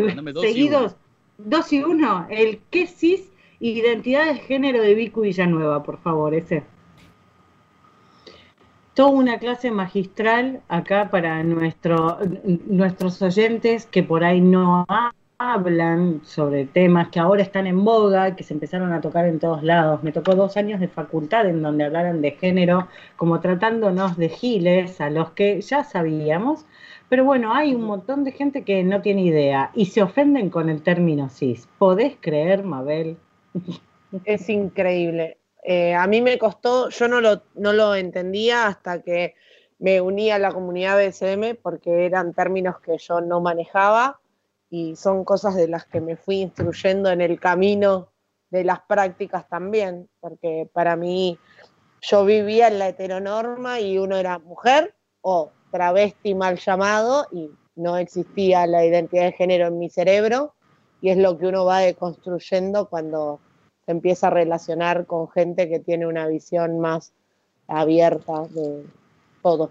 seguidos. Dos y uno. El qué cis identidad de género de Vicu Villanueva, por favor, ese toda una clase magistral acá para nuestro, nuestros oyentes que por ahí no hablan sobre temas que ahora están en boga, que se empezaron a tocar en todos lados. Me tocó dos años de facultad en donde hablaran de género, como tratándonos de giles, a los que ya sabíamos. Pero bueno, hay un montón de gente que no tiene idea y se ofenden con el término cis. ¿Podés creer, Mabel? Es increíble. Eh, a mí me costó, yo no lo, no lo entendía hasta que me uní a la comunidad BSM porque eran términos que yo no manejaba y son cosas de las que me fui instruyendo en el camino de las prácticas también, porque para mí yo vivía en la heteronorma y uno era mujer o travesti mal llamado y no existía la identidad de género en mi cerebro y es lo que uno va deconstruyendo cuando se empieza a relacionar con gente que tiene una visión más abierta de todo.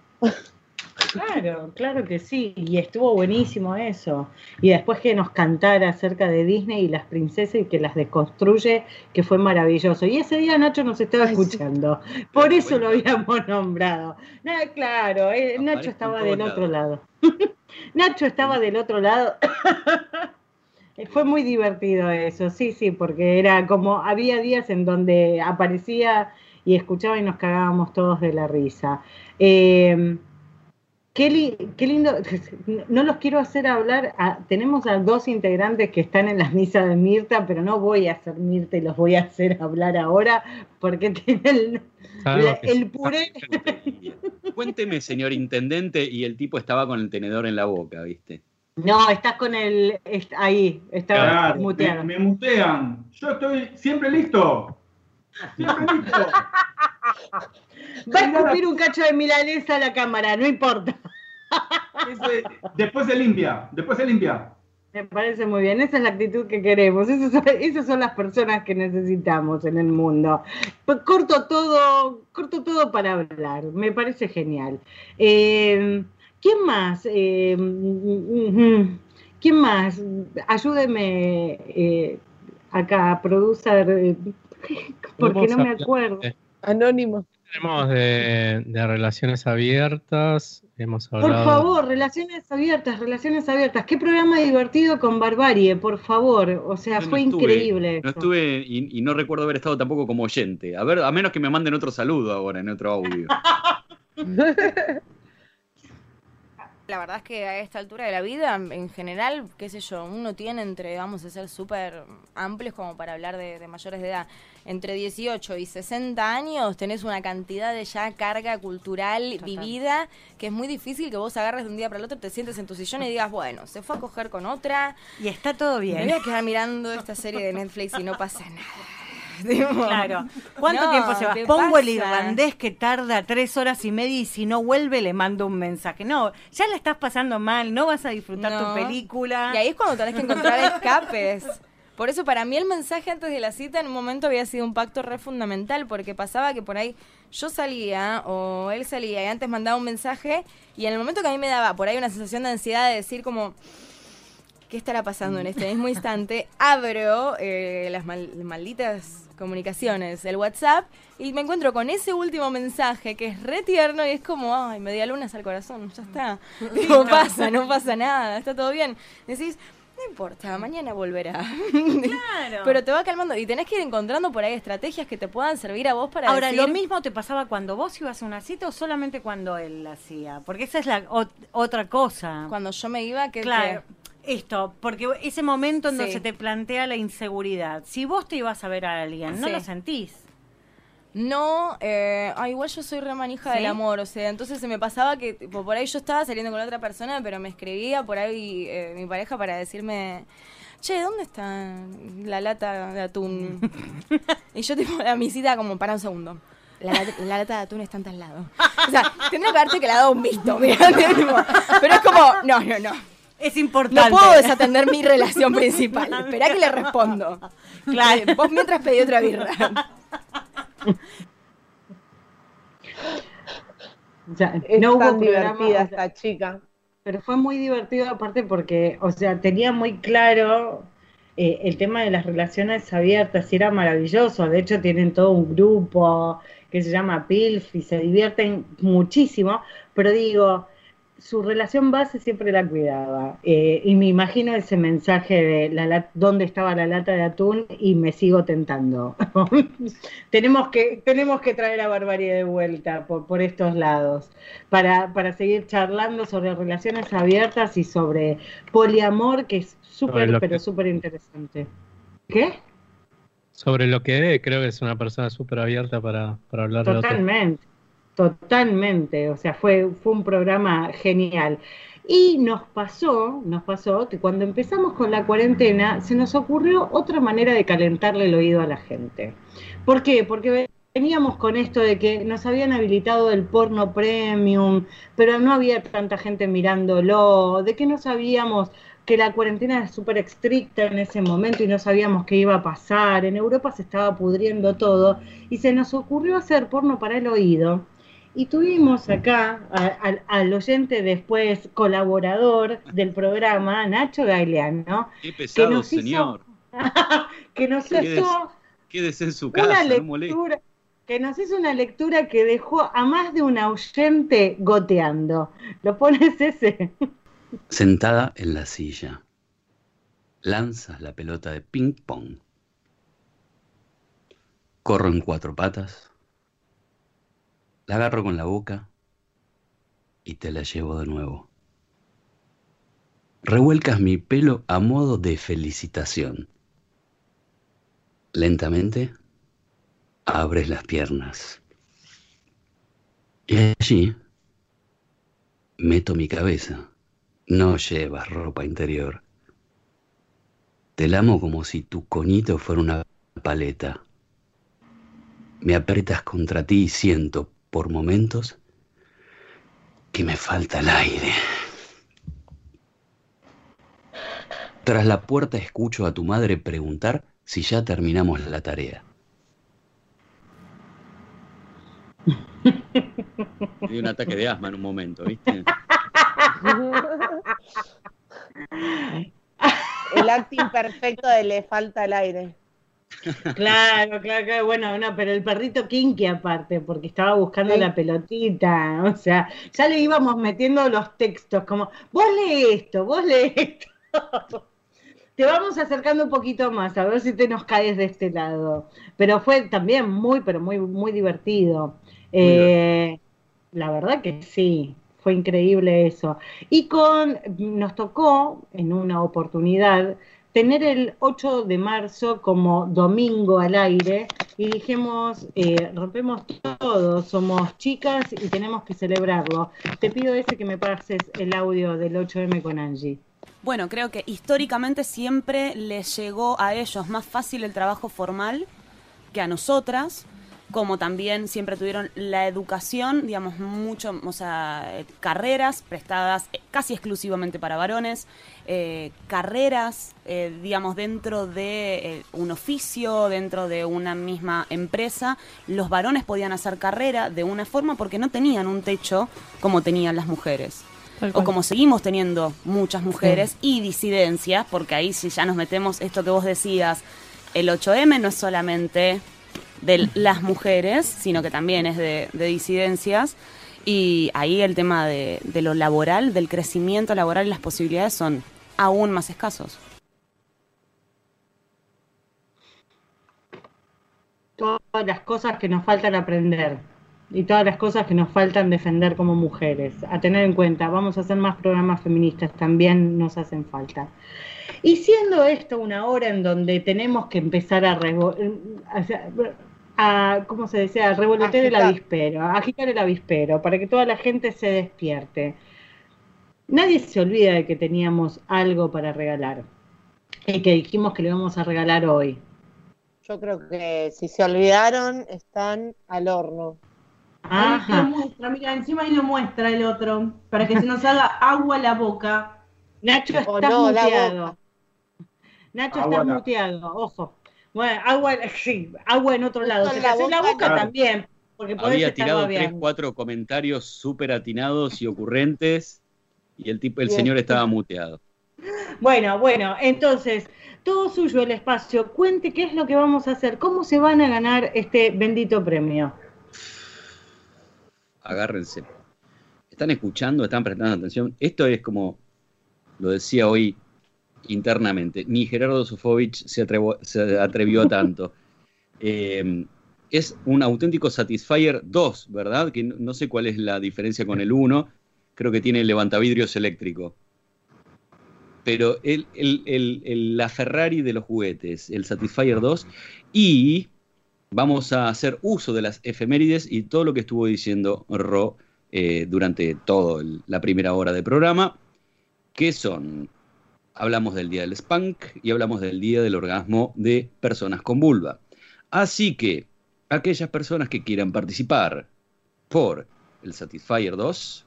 Claro, claro que sí, y estuvo buenísimo eso. Y después que nos cantara acerca de Disney y las princesas y que las deconstruye, que fue maravilloso. Y ese día Nacho nos estaba escuchando, por eso lo habíamos nombrado. Nada, claro, eh, (laughs) Nacho estaba del otro lado. Nacho estaba del otro lado. Fue muy divertido eso, sí, sí, porque era como, había días en donde aparecía y escuchaba y nos cagábamos todos de la risa. Eh, qué, li- qué lindo, (laughs) no los quiero hacer hablar, a- tenemos a dos integrantes que están en la misa de Mirta, pero no voy a hacer Mirta y los voy a hacer hablar ahora porque (laughs) tienen el puré. Cuénteme, señor intendente, y el tipo estaba con el tenedor en la boca, ¿viste? No, estás con el, est- ahí, está Claro, muteado. Me, me mutean. Yo estoy siempre listo. Siempre (laughs) listo. Va a escupir un cacho de milanesa a la cámara, no importa. Ese- después se limpia. Después se limpia. Me parece muy bien, esa es la actitud que queremos, esas son, esas son las personas que necesitamos en el mundo. Corto todo, corto todo para hablar, me parece genial. Eh, ¿Quién más? Eh, mm, ¿Quién más? Ayúdeme eh, acá, producer, eh, (laughs) porque no me acuerdo. Anónimo. Tenemos de, de relaciones abiertas, hemos Por hablado... favor, relaciones abiertas, relaciones abiertas. Qué programa divertido con Barbarie, por favor. O sea, fue estuve- increíble. No eso. estuve y, y no recuerdo haber estado tampoco como oyente. A ver, a menos que me manden otro saludo ahora en otro audio. (laughs) La verdad es que a esta altura de la vida, en general, qué sé yo, uno tiene entre, vamos a ser súper amplios como para hablar de, de mayores de edad, entre 18 y 60 años tenés una cantidad de ya carga cultural vivida que es muy difícil que vos agarres de un día para el otro, te sientes en tu sillón y digas, bueno, se fue a coger con otra. Y está todo bien. Me voy a quedar mirando esta serie de Netflix y no pasa nada. (laughs) Claro. ¿Cuánto no, tiempo? ¿qué Pongo el irlandés que tarda tres horas y media y si no vuelve le mando un mensaje. No, ya la estás pasando mal, no vas a disfrutar No. tu película. Y ahí es cuando tenés que encontrar (laughs) escapes. Por eso para mí el mensaje antes de la cita en un momento había sido un pacto re fundamental, porque pasaba que por ahí yo salía o él salía y antes mandaba un mensaje y en el momento que a mí me daba por ahí una sensación de ansiedad de decir como, ¿qué estará pasando en este mismo instante? Abro eh, las mal- malditas comunicaciones, el WhatsApp, y me encuentro con ese último mensaje que es re tierno y es como, ay, media lunas al corazón, ya está. (laughs) No pasa, no pasa nada, está todo bien. Decís, no importa, mañana volverá. (laughs) Claro. Pero te va calmando y tenés que ir encontrando por ahí estrategias que te puedan servir a vos para Ahora, decir, ¿lo mismo te pasaba cuando vos ibas a una cita o solamente cuando él la hacía? Porque esa es la ot- otra cosa. Cuando yo me iba, que Claro, esto, porque ese momento en donde Sí. se te plantea la inseguridad. Si vos te ibas a ver a alguien, no Sí. lo sentís. No, eh, ah, igual yo soy remanija ¿Sí? del amor, o sea, entonces se me pasaba que tipo, por ahí yo estaba saliendo con otra persona, pero me escribía por ahí eh, mi pareja para decirme, che, ¿dónde está la lata de atún? (laughs) y yo tipo, a mi cita como, para un segundo. La, lata- la lata de atún está en tal lado. O sea, tendría que haberte quedado un visto, (laughs) mirá, tipo, pero es como, no, no, no. Es importante. No puedo (laughs) desatender mi relación principal. Esperá que le respondo. Claro. Vos mientras pedí otra birra. Es no hubo tan divertida esta chica. Pero fue muy divertido aparte porque, o sea, tenía muy claro eh, el tema de las relaciones abiertas y era maravilloso. De hecho, tienen todo un grupo que se llama PILF y se divierten muchísimo. Pero digo, su relación base siempre la cuidaba. Eh, y me imagino ese mensaje de la dónde estaba la lata de atún y me sigo tentando. (laughs) tenemos, que, tenemos que traer a Barbarie de vuelta por, por estos lados para, para seguir charlando sobre relaciones abiertas y sobre poliamor, que es súper, pero súper interesante. ¿Qué? Sobre lo que creo que es una persona súper abierta para, para hablar de otro. Totalmente, totalmente. O sea, fue, fue un programa genial. Y nos pasó, nos pasó que cuando empezamos con la cuarentena se nos ocurrió otra manera de calentarle el oído a la gente. ¿Por qué? Porque veníamos con esto de que nos habían habilitado el porno premium, pero no había tanta gente mirándolo, de que no sabíamos que la cuarentena era súper estricta en ese momento y no sabíamos qué iba a pasar. En Europa se estaba pudriendo todo y se nos ocurrió hacer porno para el oído. Y tuvimos acá a- al- al oyente después colaborador del programa, Nacho Gaileano, Qué pesado, nos hizo- señor. (laughs) que nos Quédese, hizo quédese en su una casa, no moleste. lectura, que nos hizo una lectura que dejó a más de un oyente goteando. ¿Lo pones ese? Sentada en la silla. Lanzas la pelota de ping pong. Corro en cuatro patas. La agarro con la boca y te la llevo de nuevo. Revuelcas mi pelo a modo de felicitación. Lentamente abres las piernas. Y allí meto mi cabeza. No llevas ropa interior. Te lamo como si tu coñito fuera una paleta. Me apretas contra ti y siento, por momentos, que me falta el aire. Tras la puerta escucho a tu madre preguntar si ya terminamos la tarea. Me dio un ataque de asma en un momento, ¿viste? El acting perfecto de le falta el aire. Claro, claro, claro. Bueno, no, pero el perrito kinky aparte, porque estaba buscando Sí. la pelotita. (laughs) O sea, ya le íbamos metiendo los textos, como, vos lee esto, vos lee (laughs) esto. Te vamos acercando un poquito más, a ver si te nos caes de este lado. Pero fue también muy, pero muy, muy divertido. Eh, la verdad que sí, fue increíble eso. Y con, nos tocó en una oportunidad tener el 8 de marzo como domingo al aire y dijimos, eh, rompemos todo, somos chicas y tenemos que celebrarlo. Te pido ese que me pases el audio del 8M con Angie. Bueno, creo que históricamente siempre les llegó a ellos más fácil el trabajo formal que a nosotras, como también siempre tuvieron la educación, digamos, mucho, o sea, eh, carreras prestadas eh, casi exclusivamente para varones, eh, carreras, eh, digamos, dentro de eh, un oficio, dentro de una misma empresa, los varones podían hacer carrera de una forma porque no tenían un techo como tenían las mujeres. O como seguimos teniendo muchas mujeres y disidencias, porque ahí si ya nos metemos esto que vos decías, el 8M no es solamente de las mujeres, sino que también es de, de disidencias. Y ahí el tema de, de lo laboral, del crecimiento laboral y las posibilidades son aún más escasos. Todas las cosas que nos faltan aprender y todas las cosas que nos faltan defender como mujeres. A tener en cuenta, vamos a hacer más programas feministas, también nos hacen falta. Y siendo esto una hora en donde tenemos que empezar a, revo- a, a- ¿cómo se decía? A revolotear el Agitar. avispero, a agitar el avispero, para que toda la gente se despierte. Nadie se olvida de que teníamos algo para regalar y que dijimos que lo íbamos a regalar hoy. Yo creo que si se olvidaron, están al horno. Ahí lo muestra, mira, encima ahí lo muestra el otro, para que se nos haga agua la boca. Nacho, estás no, muteado. Nacho, Agua estás la- muteado, ojo. Bueno, agua, sí, agua en otro lado. Te la la boca, no. también, porque Había estar tirado tres, cuatro comentarios súper atinados y ocurrentes y el tipo, el Bien. señor estaba muteado. Bueno, bueno, entonces, todo suyo el espacio. Cuente qué es lo que vamos a hacer, cómo se van a ganar este bendito premio. Agárrense. ¿Están escuchando? ¿Están prestando atención? Esto es como lo decía hoy internamente. Ni Gerardo Sofovich se, atrevo- se atrevió a (laughs) tanto. Eh, es un auténtico Satisfyer 2, ¿verdad? Que no, no sé cuál es la diferencia con el 1. Creo que tiene levantavidrios eléctrico. Pero el, el- el- el- la Ferrari de los juguetes, el Satisfyer 2. Y vamos a hacer uso de las efemérides y todo lo que estuvo diciendo Ro eh, durante toda la primera hora de programa, que son, hablamos del Día del Spunk y hablamos del Día del Orgasmo de Personas con Vulva. Así que, aquellas personas que quieran participar por el Satisfyer 2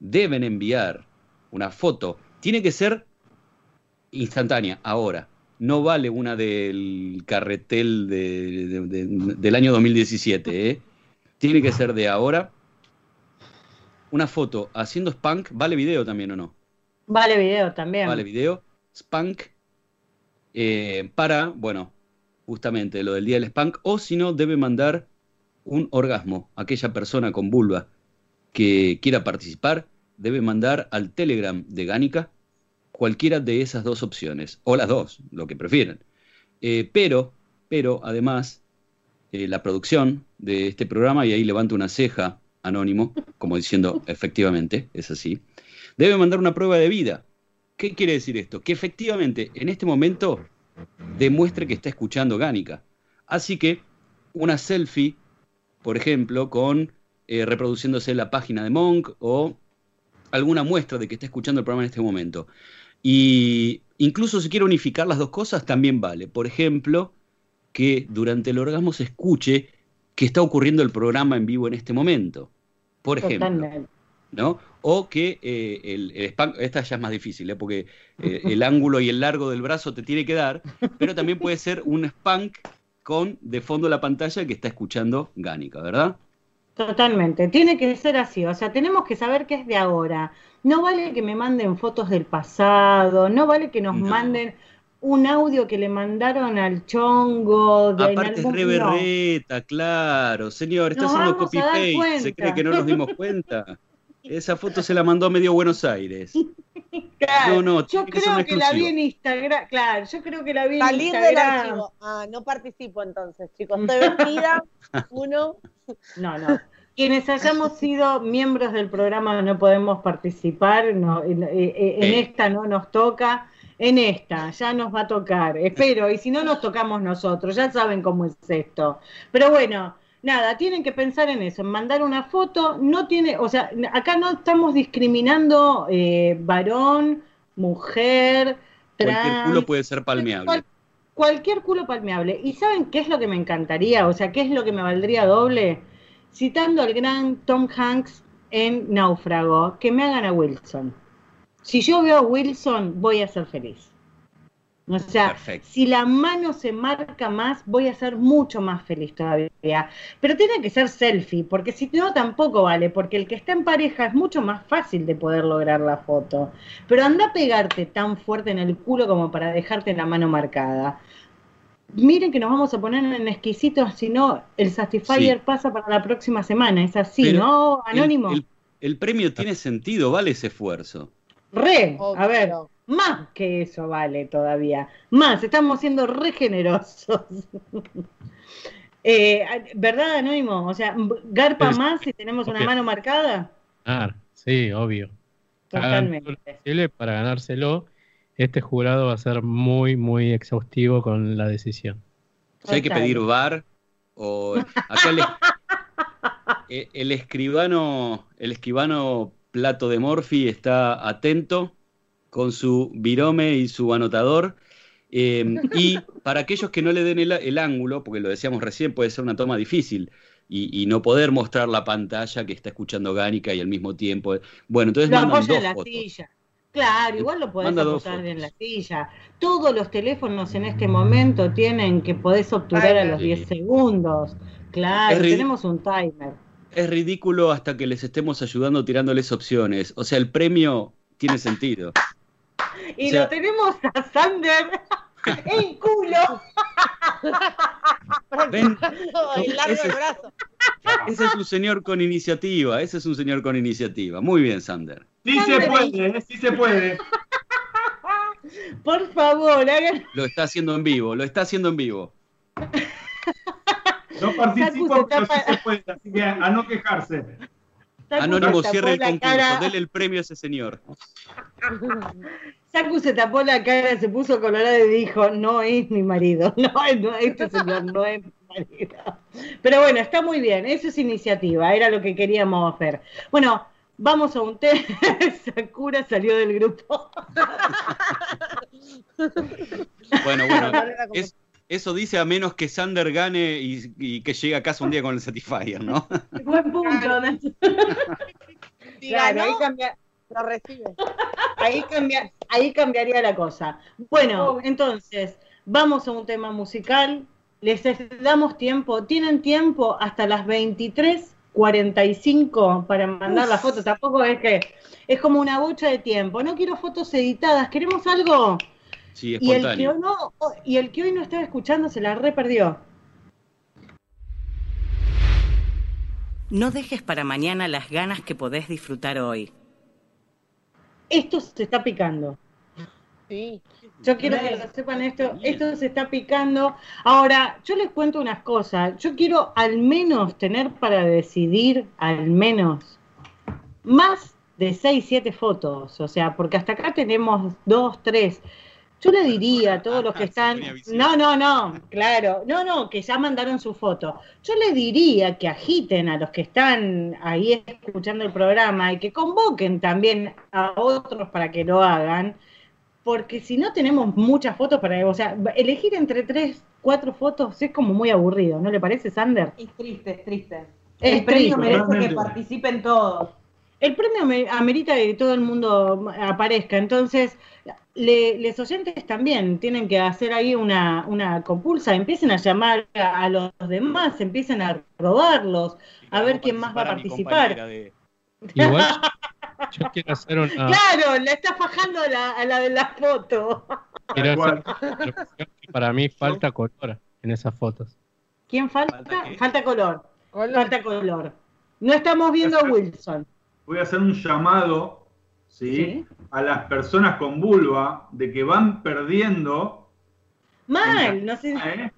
deben enviar una foto. Tiene que ser instantánea, ahora. No vale una del carretel de- de- de- del año 2017, ¿eh? Tiene que ser de ahora. Una foto haciendo spunk, ¿vale video también o no? Vale video también. Vale video, spunk, eh, para, bueno, justamente lo del día del spunk, o si no, debe mandar un orgasmo. Aquella persona con vulva que quiera participar debe mandar al Telegram de Gánica cualquiera de esas dos opciones, o las dos, lo que prefieran. Eh, pero, pero además, eh, la producción de este programa, y ahí levanto una ceja anónimo, como diciendo, (laughs) efectivamente, es así, debe mandar una prueba de vida. ¿Qué quiere decir esto? Que efectivamente en este momento demuestre que está escuchando Gánica. Así que una selfie, por ejemplo, con eh, reproduciéndose la página de Monk o alguna muestra de que está escuchando el programa en este momento. Y incluso si quiere unificar las dos cosas, también vale. Por ejemplo, que durante el orgasmo se escuche que está ocurriendo el programa en vivo en este momento. Por ejemplo. ¿No? O que eh, el, el spank- esta ya es más difícil, ¿eh? porque eh, el ángulo y el largo del brazo te tiene que dar, pero también puede ser un spank con de fondo la pantalla que está escuchando Gánica, ¿verdad? Totalmente, tiene que ser así, o sea, tenemos que saber qué es de ahora. No vale que me manden fotos del pasado, no vale que nos manden un audio que le mandaron al chongo de Aparte es algún- re no. claro. Señor, está Nos haciendo dar copy-paste. ¿Se cree que no nos dimos (laughs) cuenta? Esa foto se la mandó a medio Buenos Aires. (laughs) Claro, No, no, yo que creo que la vi en Instagram, claro, yo creo que la vi en del Instagram. archivo. Ah, no participo entonces, chicos. Estoy vestida. (laughs) Uno. No, no. Quienes hayamos (laughs) sido miembros del programa no podemos participar, no, en, eh, en Eh. esta no nos toca, en esta ya nos va a tocar, espero, y si no nos tocamos nosotros, ya saben cómo es esto. Pero bueno, nada, tienen que pensar en eso, en mandar una foto, no tiene, o sea, acá no estamos discriminando eh, varón, mujer, Cualquier culo puede ser palmeable. Cual- cualquier culo palmeable. ¿Y saben qué es lo que me encantaría? O sea, ¿qué es lo que me valdría doble? Citando al gran Tom Hanks en Náufrago, que me hagan a Wilson. Si yo veo a Wilson, voy a ser feliz. O sea, Perfecto. si la mano se marca más, voy a ser mucho más feliz todavía. Pero tiene que ser selfie, porque si no tampoco vale, porque el que está en pareja es mucho más fácil de poder lograr la foto. Pero anda a pegarte tan fuerte en el culo como para dejarte la mano marcada. Miren que nos vamos a poner en exquisitos, si no, el Satisfyer Sí. pasa para la próxima semana. Es así, Pero ¿no, Anónimo? El, el premio tiene sentido, vale ese esfuerzo. Re, a ver, más que eso vale todavía. Más, estamos siendo re generosos. (laughs) Eh, ¿Verdad, Anónimo? O sea, garpa Es- más si tenemos una mano marcada. Ah, sí, obvio. Hagan Totalmente. todo lo posible para ganárselo. Este jurado va a ser muy, muy exhaustivo con la decisión. Si hay que pedir bar o acá eh, (laughs) el escribano, el escribano Plato de Morphy está atento con su virome y su anotador. eh, (laughs) y para aquellos que no le den el, el ángulo, porque lo decíamos recién, puede ser una toma difícil y, y no poder mostrar la pantalla que está escuchando Gánica y al mismo tiempo. Bueno, entonces Lo mandan dos en la fotos. silla. Claro, igual lo podés apoyar en la silla. Todos los teléfonos en este momento tienen que podés obturar a los Sí. 10 segundos. Claro, tenemos un timer. Es ridículo hasta que les estemos ayudando tirándoles opciones. O sea, el premio tiene sentido. Y O sea- lo tenemos a Sander (laughs) en culo. Ven, el largo ese- del brazo. Ese es un señor con iniciativa, ese es un señor con iniciativa. Muy bien, Sander. Sí se puede, ¿eh? sí se puede. Por favor, hagan. Lo está haciendo en vivo, lo está haciendo en vivo. No participo, pero sí se puede, así que a no quejarse. Anónimo, cierre el concurso, cara. dele el premio a ese señor. Saku se tapó la cara, se puso colorado y dijo, no es mi marido, (laughs) no, no este señor no es mi marido. Pero bueno, está muy bien, eso es iniciativa, era lo que queríamos ver. Bueno, vamos a un té. (laughs) Sakura salió del grupo. Bueno, bueno, (laughs) es- eso dice a menos que Sander gane y, y que llegue a casa un día con el Satisfyer, ¿no? (laughs) Buen punto, Nacho. (laughs) Claro, ahí cambia, lo recibe. ahí, cambia, ahí cambiaría la cosa. Bueno, entonces, vamos a un tema musical. Les damos tiempo. Tienen tiempo hasta las 23.45 para mandar la foto. Tampoco es que es como una bocha de tiempo. No quiero fotos editadas. Queremos algo. Sí, Y el, que no, y el que hoy no estaba escuchando se la re perdió. No dejes para mañana las ganas que podés disfrutar hoy. Esto se está picando. Sí. Yo quiero que lo sepan esto, esto se está picando. Ahora, yo les cuento unas cosas. Yo quiero al menos tener para decidir, al menos, más de 6, 7 fotos. O sea, porque hasta acá tenemos 2, 3. Yo le diría a todos los que están. No, no, no, claro. No, no, que ya mandaron su foto. Yo le diría que agiten a los que están ahí escuchando el programa y que convoquen también a otros para que lo hagan. Porque si no tenemos muchas fotos para. O sea, elegir entre 3, 4 fotos es como muy aburrido, ¿no le parece, Sander? Es triste, es triste. Es el premio triste. merece que participen todos. El premio ame- amerita que todo el mundo aparezca, entonces le, les oyentes también tienen que hacer ahí una, una compulsa, empiecen a llamar a, a los demás, empiecen a robarlos, a ver quién más va a participar. Igual (laughs) yo quiero hacer una, Claro, le está fajando a la, a la de la foto. quiero hacer para mí falta color en esas fotos. ¿Quién falta? Falta, color. Falta color. No estamos viendo a Wilson. Voy a hacer un llamado ¿sí? a las personas con vulva de que van perdiendo. Mal, no sé. (laughs) ¿eh?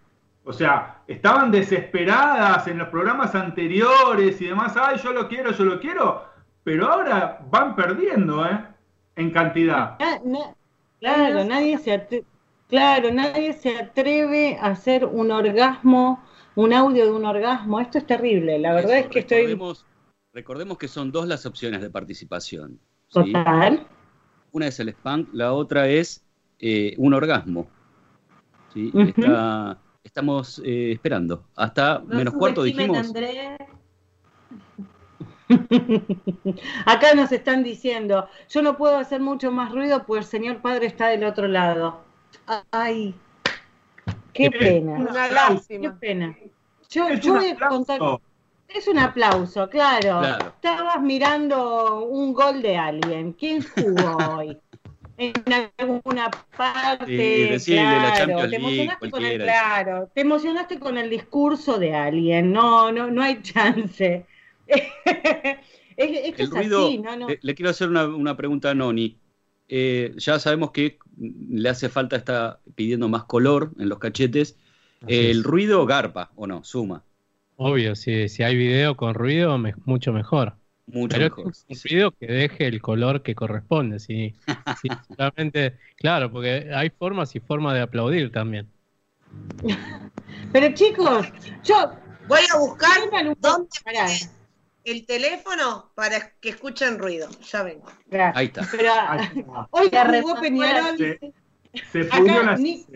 O sea, estaban desesperadas en los programas anteriores y demás. Ay, yo lo quiero, yo lo quiero. Pero ahora van perdiendo, ¿eh? En cantidad. Na- na- claro, nadie se atre- claro, nadie se atreve a hacer un orgasmo, un audio de un orgasmo. Esto es terrible. La verdad es que estoy Recordemos, que son dos las opciones de participación. ¿sí? total. Una es el spank, la otra es eh, un orgasmo. ¿sí? Ujú. Está- estamos eh, esperando. Hasta No menos cuarto dijimos. Andrés. (laughs) Acá nos están diciendo, yo no puedo hacer mucho más ruido pues el señor padre está del otro lado. Ay, qué pena. Una Qué lástima. pena. Yo, voy a contar. Es un aplauso, claro. Claro. Estabas mirando un gol de alguien. ¿Quién jugó (laughs) hoy? En alguna parte. Sí, decile, la claro. Champions te League, emocionaste con el, claro, te emocionaste con el discurso de alguien. No, no, no hay chance. (laughs) Esto El es ruido, así, no, no. Le, le quiero hacer una, una pregunta a Noni. Eh, ya sabemos que le hace falta, está pidiendo más color en los cachetes. ¿El ruido garpa o no? Suma. Obvio, si, si hay video con ruido, me- mucho mejor. Mucho Pero mejor. es un ruido que deje el color que corresponde. Si, si (laughs) solamente, claro, porque hay formas y formas de aplaudir también. (laughs) Pero chicos, yo Voy a buscar dónde dónde el teléfono para que escuchen ruido. Ya vengo. Ahí está. Pero hoy Te jugó remató Peñarol. Se, se Acá, Ni-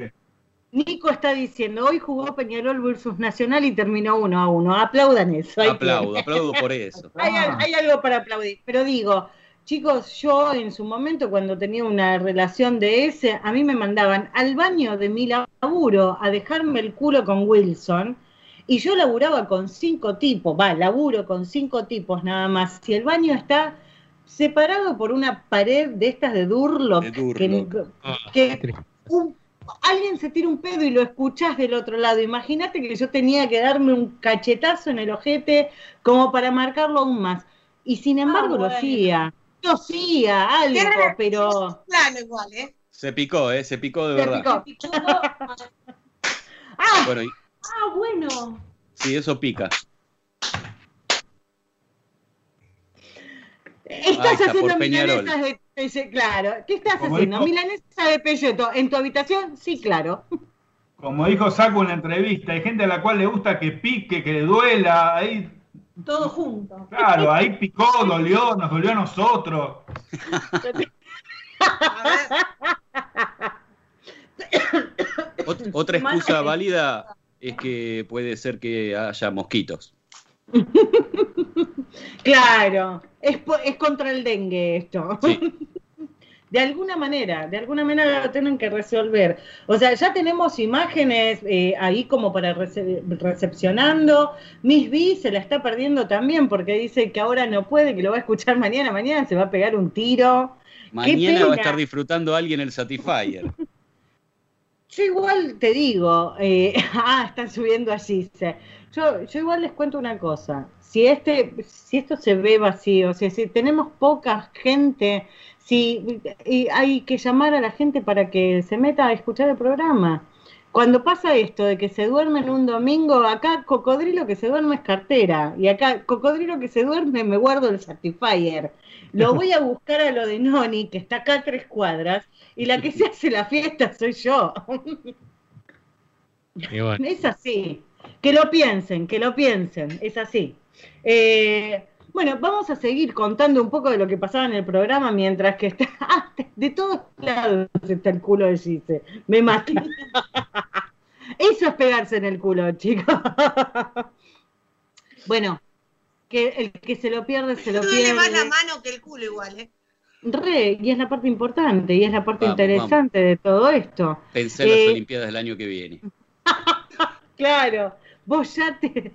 Nico está diciendo, hoy jugó Peñarol versus Nacional y terminó uno a uno. Aplaudan eso. ahí Aplaudo, aplaudo por eso. (laughs) Hay, al- hay algo para aplaudir. Pero digo, chicos, yo en su momento cuando tenía una relación de ese, a mí me mandaban al baño de mi laburo a dejarme el culo con Wilson. Y yo laburaba con cinco tipos, va, laburo con cinco tipos nada más. Si el baño está separado por una pared de estas de Durlock, De Durlock. que, que un- alguien se tira un pedo y lo escuchás del otro lado. Imagínate que yo tenía que darme un cachetazo en el ojete como para marcarlo aún más. Y sin embargo lo bueno. hacía. Lo hacía, algo, pero... Plano igual, ¿eh? Se picó, ¿eh? Se picó de Se verdad. picó. (laughs) Bueno, y- Ah, bueno. sí, eso pica. Ahí Estás está, haciendo milanesas de Pelleto, claro. ¿Qué estás Como haciendo? dijo- ¿Milanesa de Pelleto en tu habitación? Sí, claro. Como dijo Saco en la entrevista, hay gente a la cual le gusta que pique, que le duela. Ahí, Todo junto. claro, ahí picó, dolió, nos dolió a nosotros. Ot- otra excusa válida es que puede ser que haya mosquitos. (laughs) Claro, es, contra el dengue esto. (laughs) De alguna manera, de alguna manera lo tienen que resolver. O sea, ya tenemos imágenes eh, ahí como para rece- recepcionando. Miss B se la está perdiendo también porque dice que ahora no puede, que lo va a escuchar mañana. Mañana se va a pegar un tiro. Mañana va a estar disfrutando alguien el Satisfyer. Yo igual te digo, eh, (laughs) ah, están subiendo allí. dice. Yo, yo igual les cuento una cosa. Si este, si esto se ve vacío, si, si tenemos poca gente, si y hay que llamar a la gente para que se meta a escuchar el programa. Cuando pasa esto de que se duermen un domingo, acá cocodrilo que se duerme es cartera. Y acá cocodrilo que se duerme me guardo el Satisfyer. Lo voy a buscar a lo de Noni, que está acá a tres cuadras, y la que se hace la fiesta soy yo. Bueno. Es así. Que lo piensen, que lo piensen. Es así. Eh, bueno, vamos a seguir contando un poco de lo que pasaba en el programa mientras que está. (laughs) Ah, de todos lados está el culo de Gise. Me maté. (laughs) Eso es pegarse en el culo, chicos. (laughs) Bueno, que el que se lo pierde, se lo duele pierde. más la mano que el culo igual, ¿eh? Re, y es la parte importante, y es la parte Vamos, interesante de todo esto. Pensé en las Eh, Olimpiadas del año que viene. Claro, vos ya te.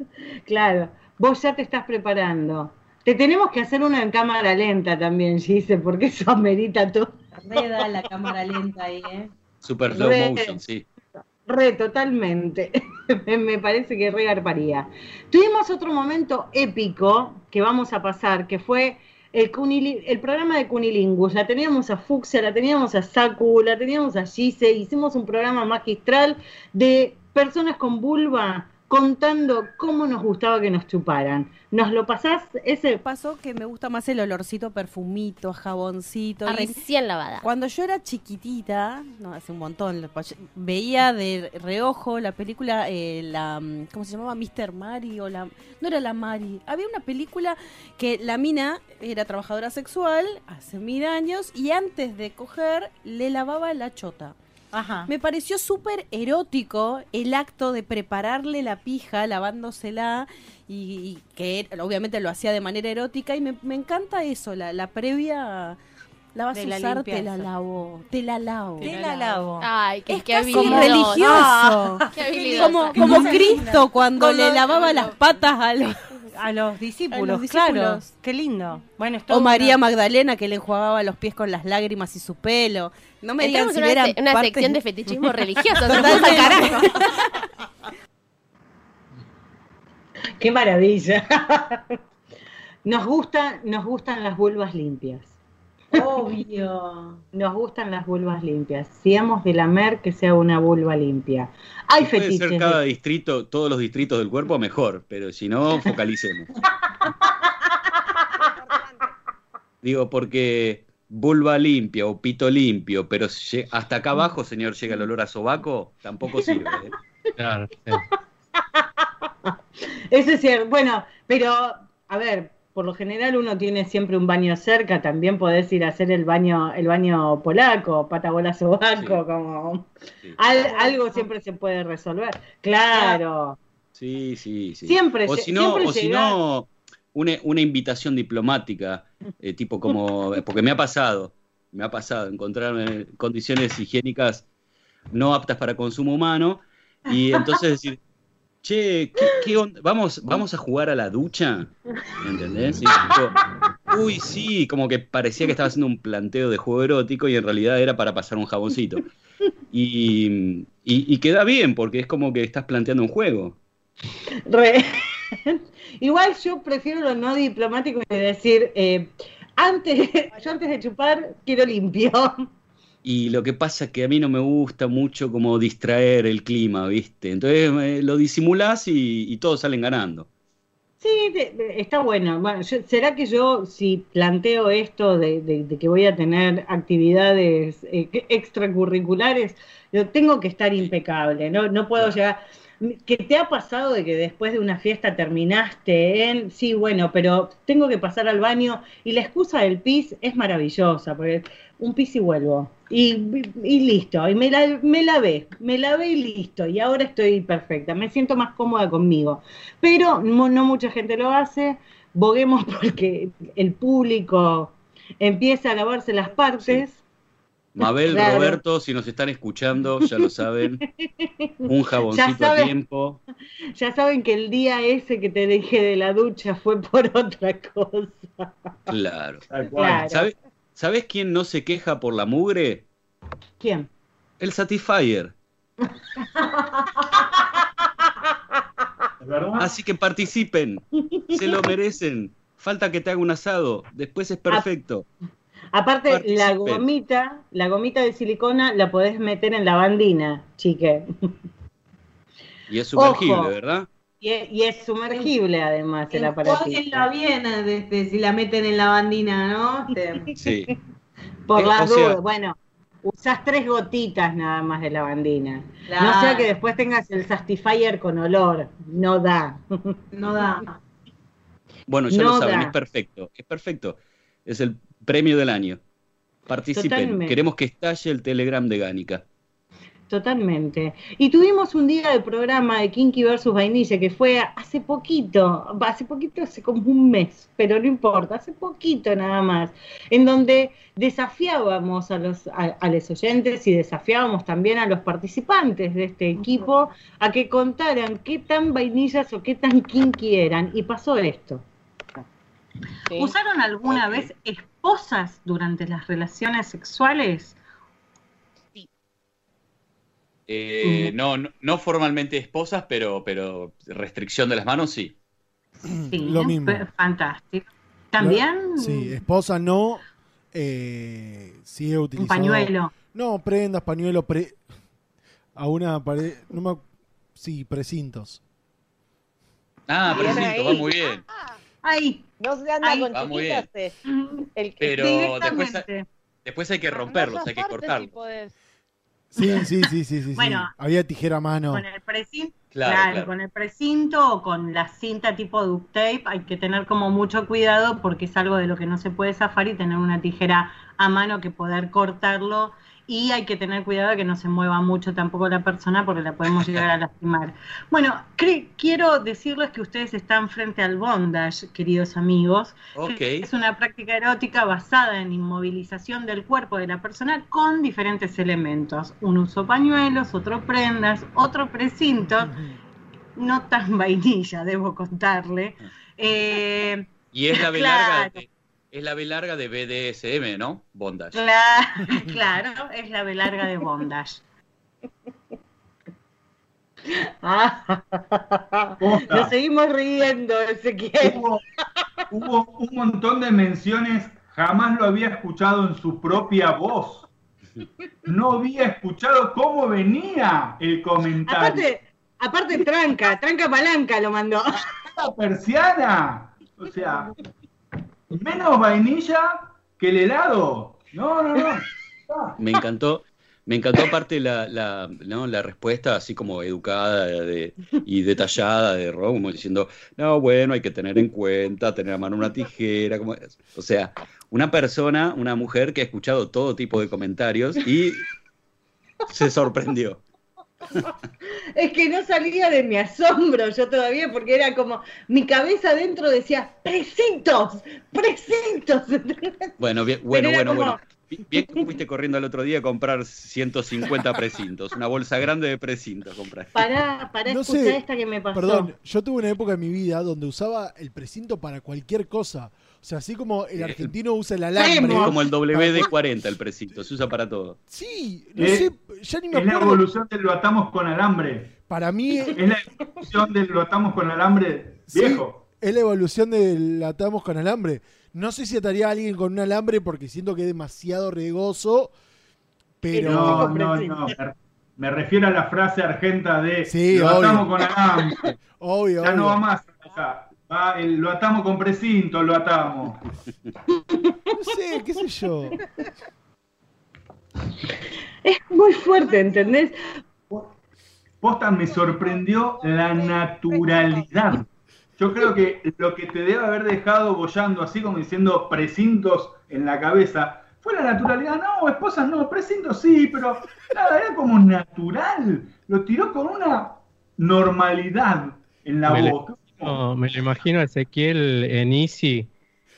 (laughs) claro, vos ya te estás preparando. Te tenemos que hacer una en cámara lenta también, Gise, porque eso amerita todo. Reda la cámara lenta ahí, ¿eh? Super slow Re- motion, sí. Re, totalmente. (laughs) Me- parece que re garparía. Tuvimos otro momento épico que vamos a pasar, que fue el programa de Cunilingus. La teníamos a Fuxia, la teníamos a Saku, la teníamos a Gise. Hicimos un programa magistral de personas con vulva contando cómo nos gustaba que nos chuparan. ¿Nos lo pasás? Ese pasó que me gusta más el olorcito perfumito, jaboncito. A y- recién lavada. Cuando yo era chiquitita, no, hace un montón, veía de reojo la película, eh, la, mm, ¿cómo se llamaba? Mr. Mari o la... No era la Mari. Había una película que la mina era trabajadora sexual hace mil años y antes de coger le lavaba la chota. Ajá. Me pareció súper erótico el acto de prepararle la pija lavándosela y, y que obviamente lo hacía de manera erótica y me, me encanta eso, la, la previa... La vas a la usar, te la lavo, te la lavo. Te la lavo. Ay, qué, Es qué casi religioso. Ah, qué habilidosa. como como Cristo cuando Como- le lavaba las patas a los... A los discípulos, A los discípulos. claro. Qué lindo. Bueno, O María Magdalena que le enjuagaba los pies con las lágrimas y su pelo. No me digan si una, eran se- una parte- sección de fetichismo (laughs) religioso. Totalmente. (laughs) Qué maravilla. (laughs) Nos gusta, nos gustan las vulvas limpias. Obvio. Nos gustan las vulvas limpias. Si hemos de lamer, que sea una vulva limpia. Hay Si puede fetiches. ser cada de- distrito, todos los distritos del cuerpo, mejor, pero si no, focalicemos. Digo, porque vulva limpia o pito limpio, pero hasta acá abajo, señor, llega el olor a sobaco, tampoco sirve. ¿eh? Claro, sí. Eso es cierto. Bueno, pero, a ver, por lo general uno tiene siempre un baño cerca. También podés ir a hacer el baño, el baño polaco, patabola sobaco, como. Al- algo siempre se puede resolver. Claro. Sí, sí, sí. Siempre o si no, siempre o si no una, invitación diplomática, eh, tipo como, porque me ha pasado, me ha pasado encontrarme en condiciones higiénicas no aptas para consumo humano y entonces decir, che, ¿qué, onda? ¿Vamos, ¿vamos a jugar a la ducha? ¿Entendés? Uy, sí, como que parecía que estaba haciendo un planteo de juego erótico y en realidad era para pasar un jaboncito. Y- y queda bien, porque es como que estás planteando un juego. Re- Igual yo prefiero lo no diplomático y decir, eh, antes, (laughs) yo antes de chupar quiero limpio. Y lo que pasa es que a mí no me gusta mucho como distraer el clima, ¿viste? Entonces eh, lo disimulás y, y todos salen ganando. Sí, está bueno. Bueno, yo- ¿será que yo si planteo esto de, de- de que voy a tener actividades eh, extracurriculares, yo tengo que estar impecable, no, no puedo llegar. ¿Qué te ha pasado de que después de una fiesta terminaste en, sí, bueno, pero tengo que pasar al baño y la excusa del pis es maravillosa, porque un pis y vuelvo. Y, y listo, y me, la, me lavé, me lavé y listo, y ahora estoy perfecta, me siento más cómoda conmigo. Pero no, mucha gente lo hace, boguemos (laughs) porque el público empieza a lavarse las partes. Mabel, Claro. Roberto, si nos están escuchando, ya lo saben. Un (laughs) jaboncito a saben. tiempo. Ya saben que el día ese que te dejé de la ducha fue por otra cosa. Claro. Claro. ¿Sabes, ¿Sabes quién no se queja por la mugre? ¿Quién? El Satisfyer. Así que participen. Se lo merecen. Falta que te haga un asado. Después es perfecto. Aparte, la gomita, la gomita de silicona la podés meter en la bandina, chique. Y es sumergible, Ojo. ¿verdad? Y es, y es sumergible además el aparatito. Enjuáguenla bien desde si la meten en la bandina, ¿no? Te- Sí. (laughs) Por Eh, las sea- dudas, bueno, usás tres gotitas nada más de la bandina. Claro. No sea que después tengas el Sastifier con olor, no da. No da. Bueno, ya No lo saben, da. es perfecto. Es perfecto. Es el premio del año. Participen. Totalmente. Queremos que estalle el Telegram de Gánica. Totalmente. Y tuvimos un día de programa de Kinky versus Vainilla que fue hace poquito, hace poquito, hace como un mes, pero no importa, hace poquito nada más, en donde desafiábamos a los, a, a los oyentes y desafiábamos también a los participantes de este equipo a que contaran qué tan vainillas o qué tan kinky eran. Y pasó esto. ¿Usaron alguna vez esposas durante las relaciones sexuales? Eh, no, no, no formalmente esposas, pero, pero restricción de las manos, sí. Sí, Lo mismo. Fantástico. ¿También? Sí, esposa no. Eh, sí he utilizado. pañuelo. No, prendas, pañuelo, pre. A una pared. No me... Sí, precintos. Ah, Bien precinto, ahí. va muy bien. Ay, No se anda Ay. con chiquitas. eh. El que Pero después, después hay que romperlos, hay que cortarlos. Sí, sí, sí, sí, sí. sí. Bueno. Había tijera a mano. Con el precinto, Claro, claro, claro. con el precinto o con la cinta tipo duct tape hay que tener como mucho cuidado porque es algo de lo que no se puede zafar y tener una tijera a mano que poder cortarlo y hay que tener cuidado de que no se mueva mucho tampoco la persona porque la podemos llegar a (laughs) lastimar. Bueno, quiero decirles que ustedes están frente al bondage, queridos amigos. Ok. Es una práctica erótica basada en inmovilización del cuerpo de la persona con diferentes elementos. Un uso pañuelos, otro prendas, otro precinto, no tan vainilla, debo contarle. Eh, Y es la (laughs) B Claro. de, es la B larga de BDSM, ¿no? Bondage. cla- (laughs) claro, es la B larga de bondage. (laughs) Nos seguimos riendo, Ezequiel. Hubo, hubo un montón de menciones, jamás lo había escuchado en su propia voz. No había escuchado cómo venía el comentario. Aparte, aparte tranca, tranca palanca lo mandó. La persiana. O sea, menos vainilla que el helado. No, no, no. (laughs) Me encantó, me encantó aparte la, la, ¿no? la respuesta así como educada de- y detallada de Ron, como diciendo, no, bueno, hay que tener en cuenta, tener a mano una tijera, como, o sea, una persona, una mujer que ha escuchado todo tipo de comentarios y se sorprendió. Es que no salía de mi asombro yo todavía porque era como, mi cabeza adentro decía, precintos, precintos. Bueno, bien, bueno, bueno, como- bueno. Bien que fuiste corriendo el otro día a comprar 150 precintos, una bolsa grande de precintos comprar. Pará, pará, No escuchá sé, esta que me pasó. Perdón, yo tuve una época en mi vida donde usaba el precinto para cualquier cosa. O sea, así como el argentino usa el alambre. Es como el WD-40 el precinto, se usa para todo. Sí, no Es- sé, ya ni me Es la acuerdo. evolución del lo atamos con alambre. Para mí Es la evolución del lo atamos con alambre viejo. es la evolución del atamos con alambre. No sé si ataría a alguien con un alambre porque siento que es demasiado regoso, pero... No, no, no. Me, refiero a la frase argenta de Sí, lo obvio. atamos con alambre. (laughs) Obvio, Ya no obvio. va más. O sea, va el- lo atamos con precinto, lo atamos. No sé, qué sé yo. Es muy fuerte, ¿entendés? Posta, me sorprendió la naturalidad. Yo creo que lo que te debe haber dejado bollando, así como diciendo precintos en la cabeza, fue la naturalidad. No, esposas no, precintos sí, pero nada, era como natural. Lo tiró con una normalidad en la Me le- voz. No, me lo imagino a Ezequiel en Easy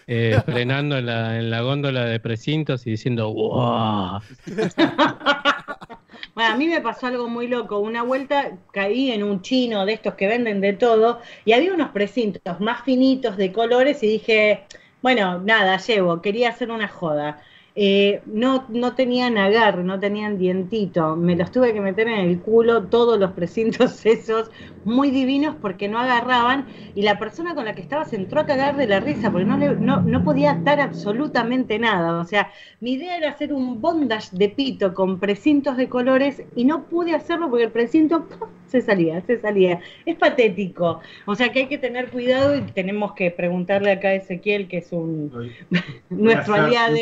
eh, (laughs) frenando en la, en la góndola de precintos y diciendo ¡Wow! (laughs) Bueno, a mí me pasó algo muy loco. Una vuelta caí en un chino de estos que venden de todo y había unos precintos más finitos de colores y dije, bueno, nada, llevo, quería hacer una joda. Eh, no, no tenían agarre, no tenían dientito. Me los tuve que meter en el culo todos los precintos (laughs) esos, muy divinos porque no agarraban. Y la persona con la que estaba se entró a cagar de la risa porque no, le- no, no podía atar absolutamente nada. O sea, mi idea era hacer un bondage de pito con precintos de colores y no pude hacerlo porque el precinto ¡pum! se salía, se salía. Es patético. O sea que hay que tener cuidado y tenemos que preguntarle acá a Ezequiel, que es un (laughs) nuestro aliado,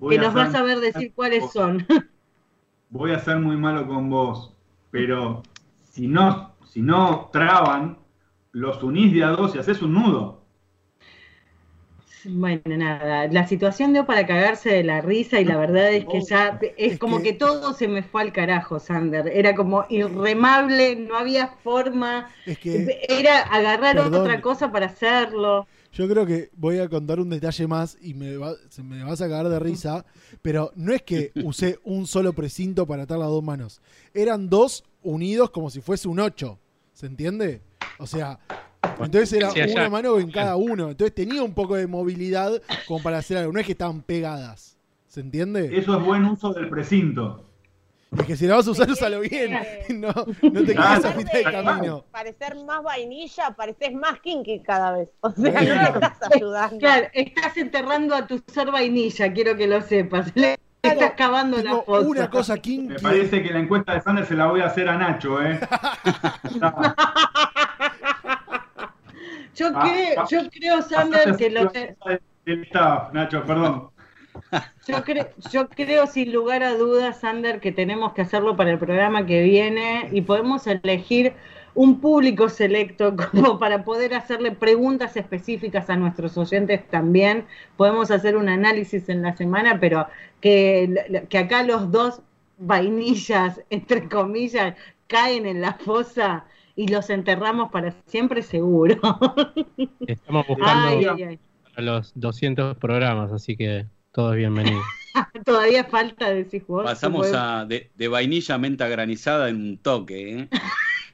que nos va a saber decir cuáles son. (laughs) Voy a ser muy malo con vos, pero si no, si no traban, los unís de a dos y haces un nudo. Bueno, nada, la situación dio para cagarse de la risa y la verdad es que ya es como que todo se me fue al carajo, Sander. Era como irremable, no había forma. Es que, Era agarrar Perdón. otra cosa para hacerlo. Yo creo que voy a contar un detalle más y me, va- se me vas a cagar de risa, (laughs) pero no es que usé un solo precinto para atar las dos manos. Eran dos unidos como si fuese un ocho. ¿Se entiende? O sea, entonces era Sí, una mano en cada uno. Entonces tenía un poco de movilidad como para hacer algo. No es que estaban pegadas. ¿Se entiende? Eso es buen uso del precinto. Es que si la vas a usar, úsalo bien. (laughs) No, no te quedes a mitad de camino. Parecer más vainilla, pareces más kinky cada vez. O sea, no le estás ayudando. Claro, estás enterrando a tu ser vainilla, quiero que lo sepas. Le estás cavando la fosa. Una cosa kinky. Me parece que la encuesta de Sander se la voy a hacer a Nacho, ¿eh? (laughs) Yo Ah, creo, ah, yo creo, Sander, que lo te- El staff, Nacho, perdón. Yo, cre- yo creo sin lugar a dudas, Sander, que tenemos que hacerlo para el programa que viene y podemos elegir un público selecto (laughs) como para poder hacerle preguntas específicas a nuestros oyentes también. Podemos hacer un análisis en la semana, pero que, que acá los dos vainillas, entre comillas, caen en la fosa y los enterramos para siempre seguro. Estamos buscando Ay, ay, ay. a los 200 programas, así que todo es bienvenido. (laughs) Todavía falta decir vos. Pasamos a de, de vainilla a menta granizada en un toque, ¿eh?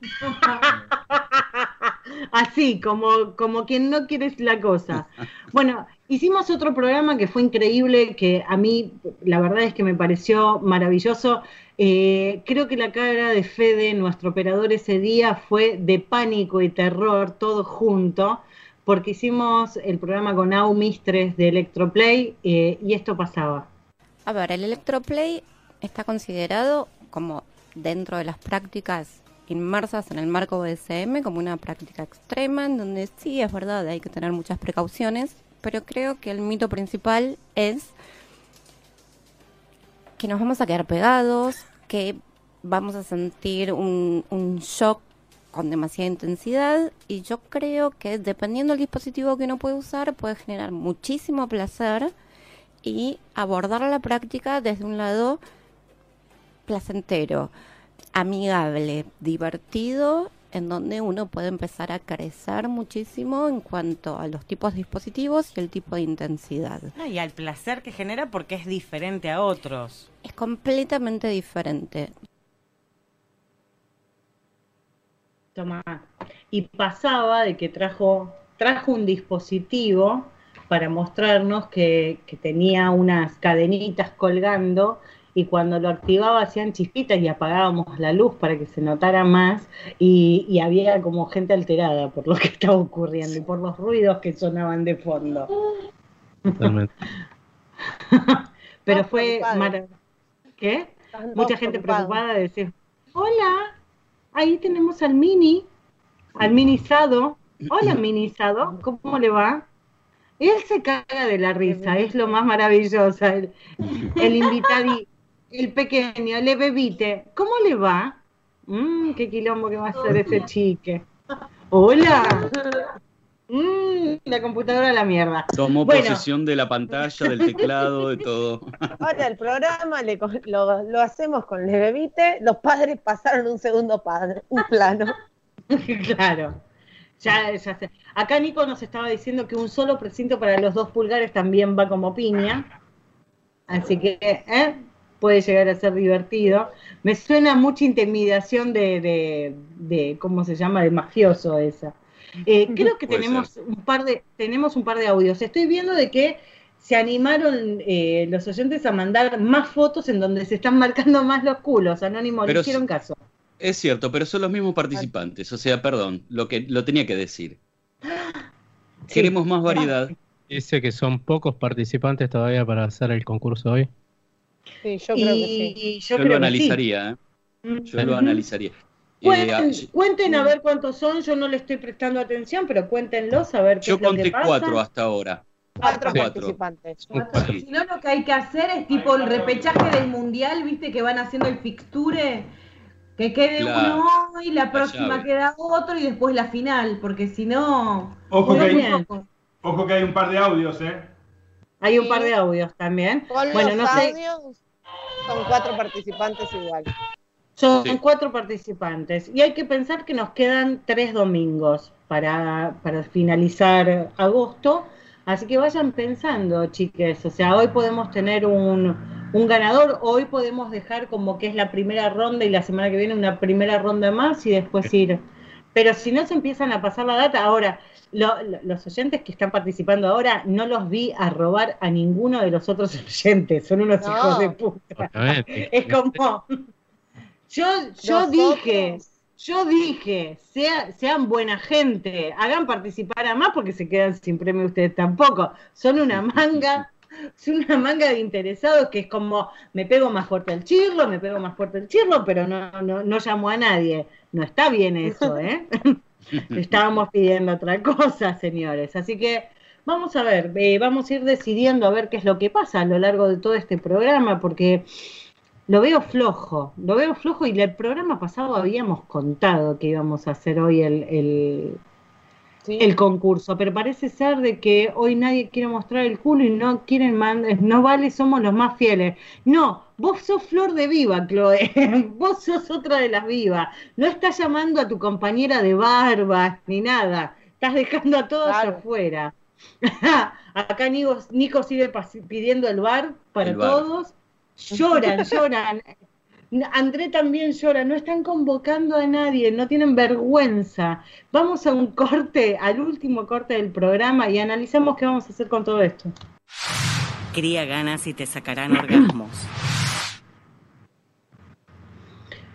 (laughs) Así, como, como quien no quiere la cosa. (laughs) Bueno, hicimos otro programa que fue increíble, que a mí la verdad es que me pareció maravilloso. Eh, creo que la cara de Fede, nuestro operador ese día, fue de pánico y terror, todo junto, porque hicimos el programa con Au Mistres de Electroplay eh, y esto pasaba. A ver, el electroplay está considerado como dentro de las prácticas inmersas en el marco BDSM como una práctica extrema en donde sí es verdad hay que tener muchas precauciones, pero creo que el mito principal es que nos vamos a quedar pegados, que vamos a sentir un shock con demasiada intensidad y yo creo que dependiendo del dispositivo que uno puede usar puede generar muchísimo placer y abordar la práctica desde un lado placentero, amigable, divertido, en donde uno puede empezar a crecer muchísimo en cuanto a los tipos de dispositivos y el tipo de intensidad. Y al placer que genera porque es diferente a otros. Es completamente diferente. Tomá. Y pasaba de que trajo, trajo un dispositivo para mostrarnos que, que tenía unas cadenitas colgando y cuando lo activaba hacían chispitas y apagábamos la luz para que se notara más y, y había como gente alterada por lo que (laughs) estaba ocurriendo y por los ruidos que sonaban de fondo. Totalmente. (laughs) Pero fue maravilloso. Mucha gente preocupada de decir, hola, ahí tenemos al mini, al minizado. Hola, (clears throat) minizado, ¿cómo le va? Él se caga de la risa, es lo más maravilloso. El, (laughs) el invitado, el pequeño, le bebite, ¿cómo le va? Mm, qué quilombo que va a hacer ese chique. Hola. (laughs) Mm, la computadora a la mierda. Tomó Bueno. posesión de la pantalla, del teclado, de todo. (laughs) Ahora el programa le lo, lo hacemos con Levevite, los padres pasaron un segundo padre, un plano. (laughs) claro. Ya, ya sé. Acá Nico nos estaba diciendo que un solo precinto para los dos pulgares también va como piña. Así que ¿eh? puede llegar a ser divertido. Me suena mucha intimidación de, de, de ¿cómo se llama? De mafioso esa. Eh, (laughs) creo que tenemos un par de tenemos un par de audios. Estoy viendo de que se animaron eh, los oyentes a mandar más fotos en donde se están marcando más los culos. Anónimo, Pero le hicieron caso. Es cierto, pero son los mismos participantes. O sea, perdón, lo que lo tenía que decir. (gasps) Queremos más variedad. Dice que son pocos participantes todavía para hacer el concurso hoy. Sí, yo creo que sí. Y Yo, creo que lo sí. analizaría, ¿eh? Yo lo analizaría. Cuenten, Eh, ah, cuenten a ver cuántos son, yo no le estoy prestando atención, pero cuéntenlos a ver qué yo es lo que conté pasa. cuatro hasta ahora. Cuatro Cuatro. participantes. Sí. Si no, lo que hay que hacer es tipo el repechaje del mundial, viste que van haciendo el fixture, que quede uno hoy, la próxima llave. queda otro y después la final, porque si no. Ojo que, hay, muy poco. ojo que hay un par de audios, ¿eh? Hay un par de audios también. Con Bueno, los no sé, audios son cuatro participantes igual. Son Sí. cuatro participantes. Y hay que pensar que nos quedan tres domingos para, para finalizar agosto. Así que vayan pensando, chiques. O sea, hoy podemos tener un, un ganador, hoy podemos dejar como que es la primera ronda y la semana que viene una primera ronda más y después ir. Pero si no se empiezan a pasar la data, ahora, lo- lo- los oyentes que están participando ahora, no los vi a robar a ninguno de los otros (laughs) oyentes, son unos No. hijos de puta. Obviamente. Es como, yo, yo Nosotros- dije, yo dije, sea- sean buena gente, hagan participar a más porque se quedan sin premio ustedes tampoco. Son una manga, son una manga de interesados que es como, me pego más fuerte el chirlo, me pego más fuerte el chirlo, pero no, no, no llamo a nadie. No está bien eso, (laughs) ¿eh? (laughs) Estábamos pidiendo otra cosa, señores. Así que vamos a ver, eh, vamos a ir decidiendo a ver qué es lo que pasa a lo largo de todo este programa, porque lo veo flojo, lo veo flojo y el programa pasado habíamos contado que íbamos a hacer hoy el, el, el concurso, pero parece ser de que hoy nadie quiere mostrar el culo y no quieren mandar, no vale, somos los más fieles. No, vos sos flor de viva, Chloe, (laughs) vos sos otra de las vivas, no estás llamando a tu compañera de barbas ni nada, estás dejando a todos Claro. afuera. (laughs) Acá Nico, Nico sigue pidiendo el bar para El bar. todos. Lloran, lloran. André también llora, no están convocando a nadie, no tienen vergüenza. Vamos a un corte, al último corte del programa y analizamos qué vamos a hacer con todo esto. Cría ganas y te sacarán orgasmos.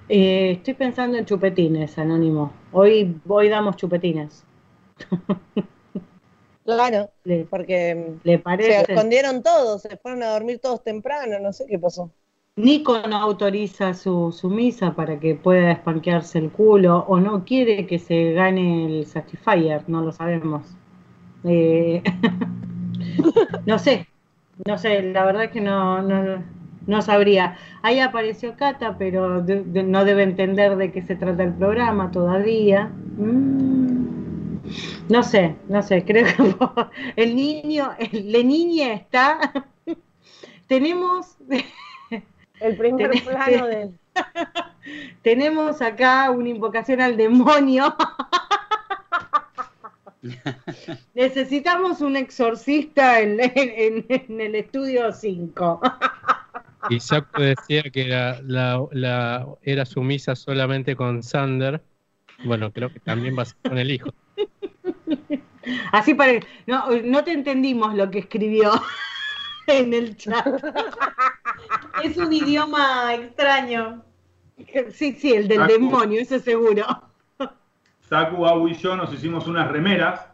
Eh, estoy pensando en chupetines, Anónimo. Hoy, hoy damos chupetines. (laughs) Claro, ¿Le, porque le se escondieron todos, se fueron a dormir todos temprano, no sé qué pasó. Nico no autoriza su, su misa para que pueda espanquearse el culo o no quiere que se gane el Satisfyer, no lo sabemos. Eh, (laughs) no sé, no sé, la verdad es que no, no, no sabría. Ahí apareció Cata, pero de- de- no debe entender de qué se trata el programa todavía. Mm. No sé, no sé, creo que (laughs) el niño, el, la niña está... (laughs) Tenemos (laughs) El primer plano de... Tenemos acá una invocación al demonio. Necesitamos un exorcista en, en- en el estudio 5. Y decía que la, la- la- era sumisa solamente con Sander. Bueno, creo que también va a ser con el hijo. Así parece. No, no te entendimos lo que escribió (laughs) en el chat. Es un idioma extraño. Sí, sí, el del demonio, eso seguro. Saku, Abu y yo nos hicimos unas remeras,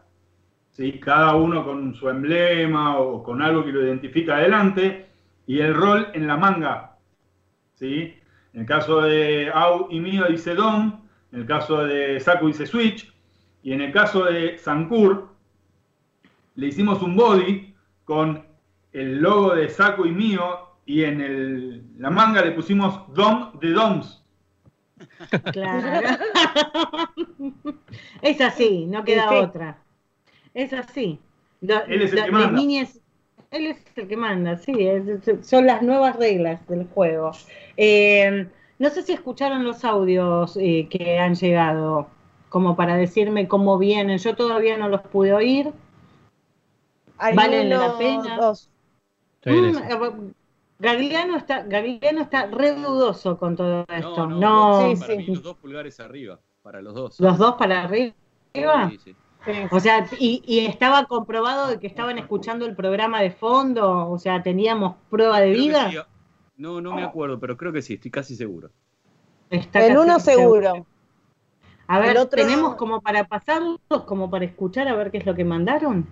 ¿sí? cada uno con su emblema o con algo que lo identifica adelante, y el rol en la manga. ¿sí? En el caso de Au y mío dice Dom, en el caso de Saku dice Switch, y en el caso de Sankur le hicimos un body con el logo de Saku y mío, y en el- la manga le pusimos Dom de Doms. Claro. (laughs) Es así, no queda Sí, otra. Es así. Lo- Él es el lo- que manda. niñas- él es el que manda, sí, es- son las nuevas reglas del juego. Eh, no sé si escucharon los audios eh, que han llegado, como para decirme cómo vienen. Yo todavía no los pude oír. ¿Valen la pena? dos. Mm, eh, Gagliano está, Gagliano está re dudoso con todo esto. No, No, no, Sí, para sí. mí los dos pulgares arriba, para los dos. los dos para arriba. Sí, sí. O sea, y, y estaba comprobado de que estaban escuchando el programa de fondo, o sea, teníamos prueba de Creo vida. sí. No, no me acuerdo, pero creo que sí, estoy casi seguro. Está El casi uno seguro. A ver, otro- tenemos como para pasarlos, como para escuchar a ver qué es lo que mandaron.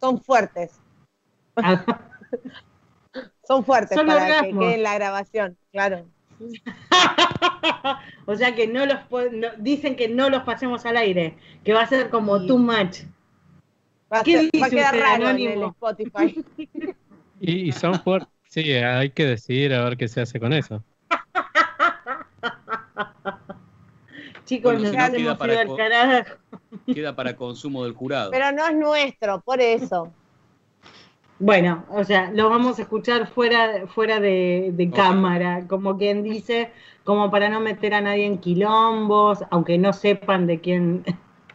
Son fuertes. (laughs) Son fuertes Son para que orgasmos. quede en la grabación, claro. (laughs) O sea que no los no- dicen que no los pasemos al aire, que va a ser como too much. Va a, ¿Qué ser- va a dice quedar usted, raro en el Anónimo? Spotify. (laughs) Y, y son fuertes. Sí, hay que decidir a ver qué se hace con eso. Chicos, Bueno, nos si no, hemos queda para al co- carajo. Queda para consumo del jurado. Pero no es nuestro, por eso. Bueno, o sea, lo vamos a escuchar fuera, fuera de, cámara, como quien dice, como para no meter a nadie en quilombos, aunque no sepan de quién,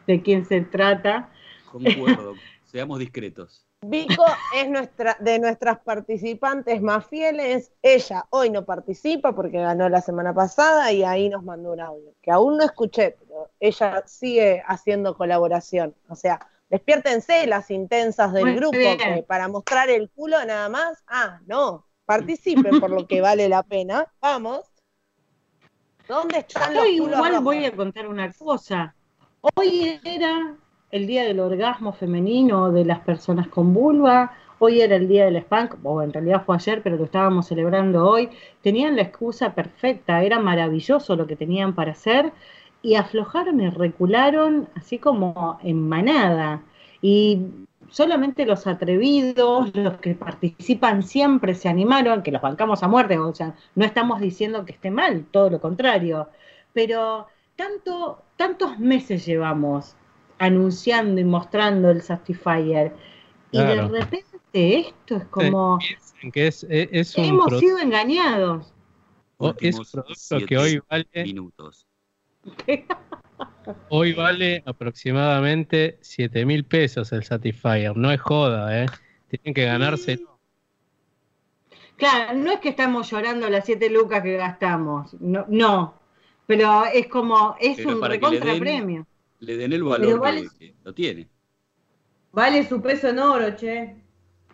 de quién se trata. Concuerdo. Seamos discretos. Vico es nuestra, de nuestras participantes más fieles. Ella hoy no participa porque ganó la semana pasada y ahí nos mandó un audio, que aún no escuché, pero ella sigue haciendo colaboración. O sea, despiértense las intensas del Muy grupo, que para mostrar el culo nada más, ah, no, participen por lo que vale la pena. Vamos. ¿Dónde están Yo los culos igual voy a contar una cosa. Hoy era el día del orgasmo femenino de las personas con vulva, hoy era el día del spank, o en realidad fue ayer, pero lo estábamos celebrando hoy. Tenían la excusa perfecta, era maravilloso lo que tenían para hacer, y aflojaron y recularon así como en manada. Y solamente los atrevidos, los que participan siempre se animaron, que los bancamos a muerte, o sea, no estamos diciendo que esté mal, todo lo contrario, pero tanto, tantos meses llevamos anunciando y mostrando el Satisfyer, y Claro. de repente esto es como, Piensen que es, es, es un hemos producto, sido engañados. o- es un producto que hoy vale, Minutos. (laughs) hoy vale aproximadamente 7 mil pesos el Satisfyer. No es joda, ¿eh? Tienen que ganarse. Claro, no es que estamos llorando las siete lucas que gastamos, no, no, pero es como, es Pero un que le den- el valor vale- que, que lo tiene. Vale su peso en oro, che.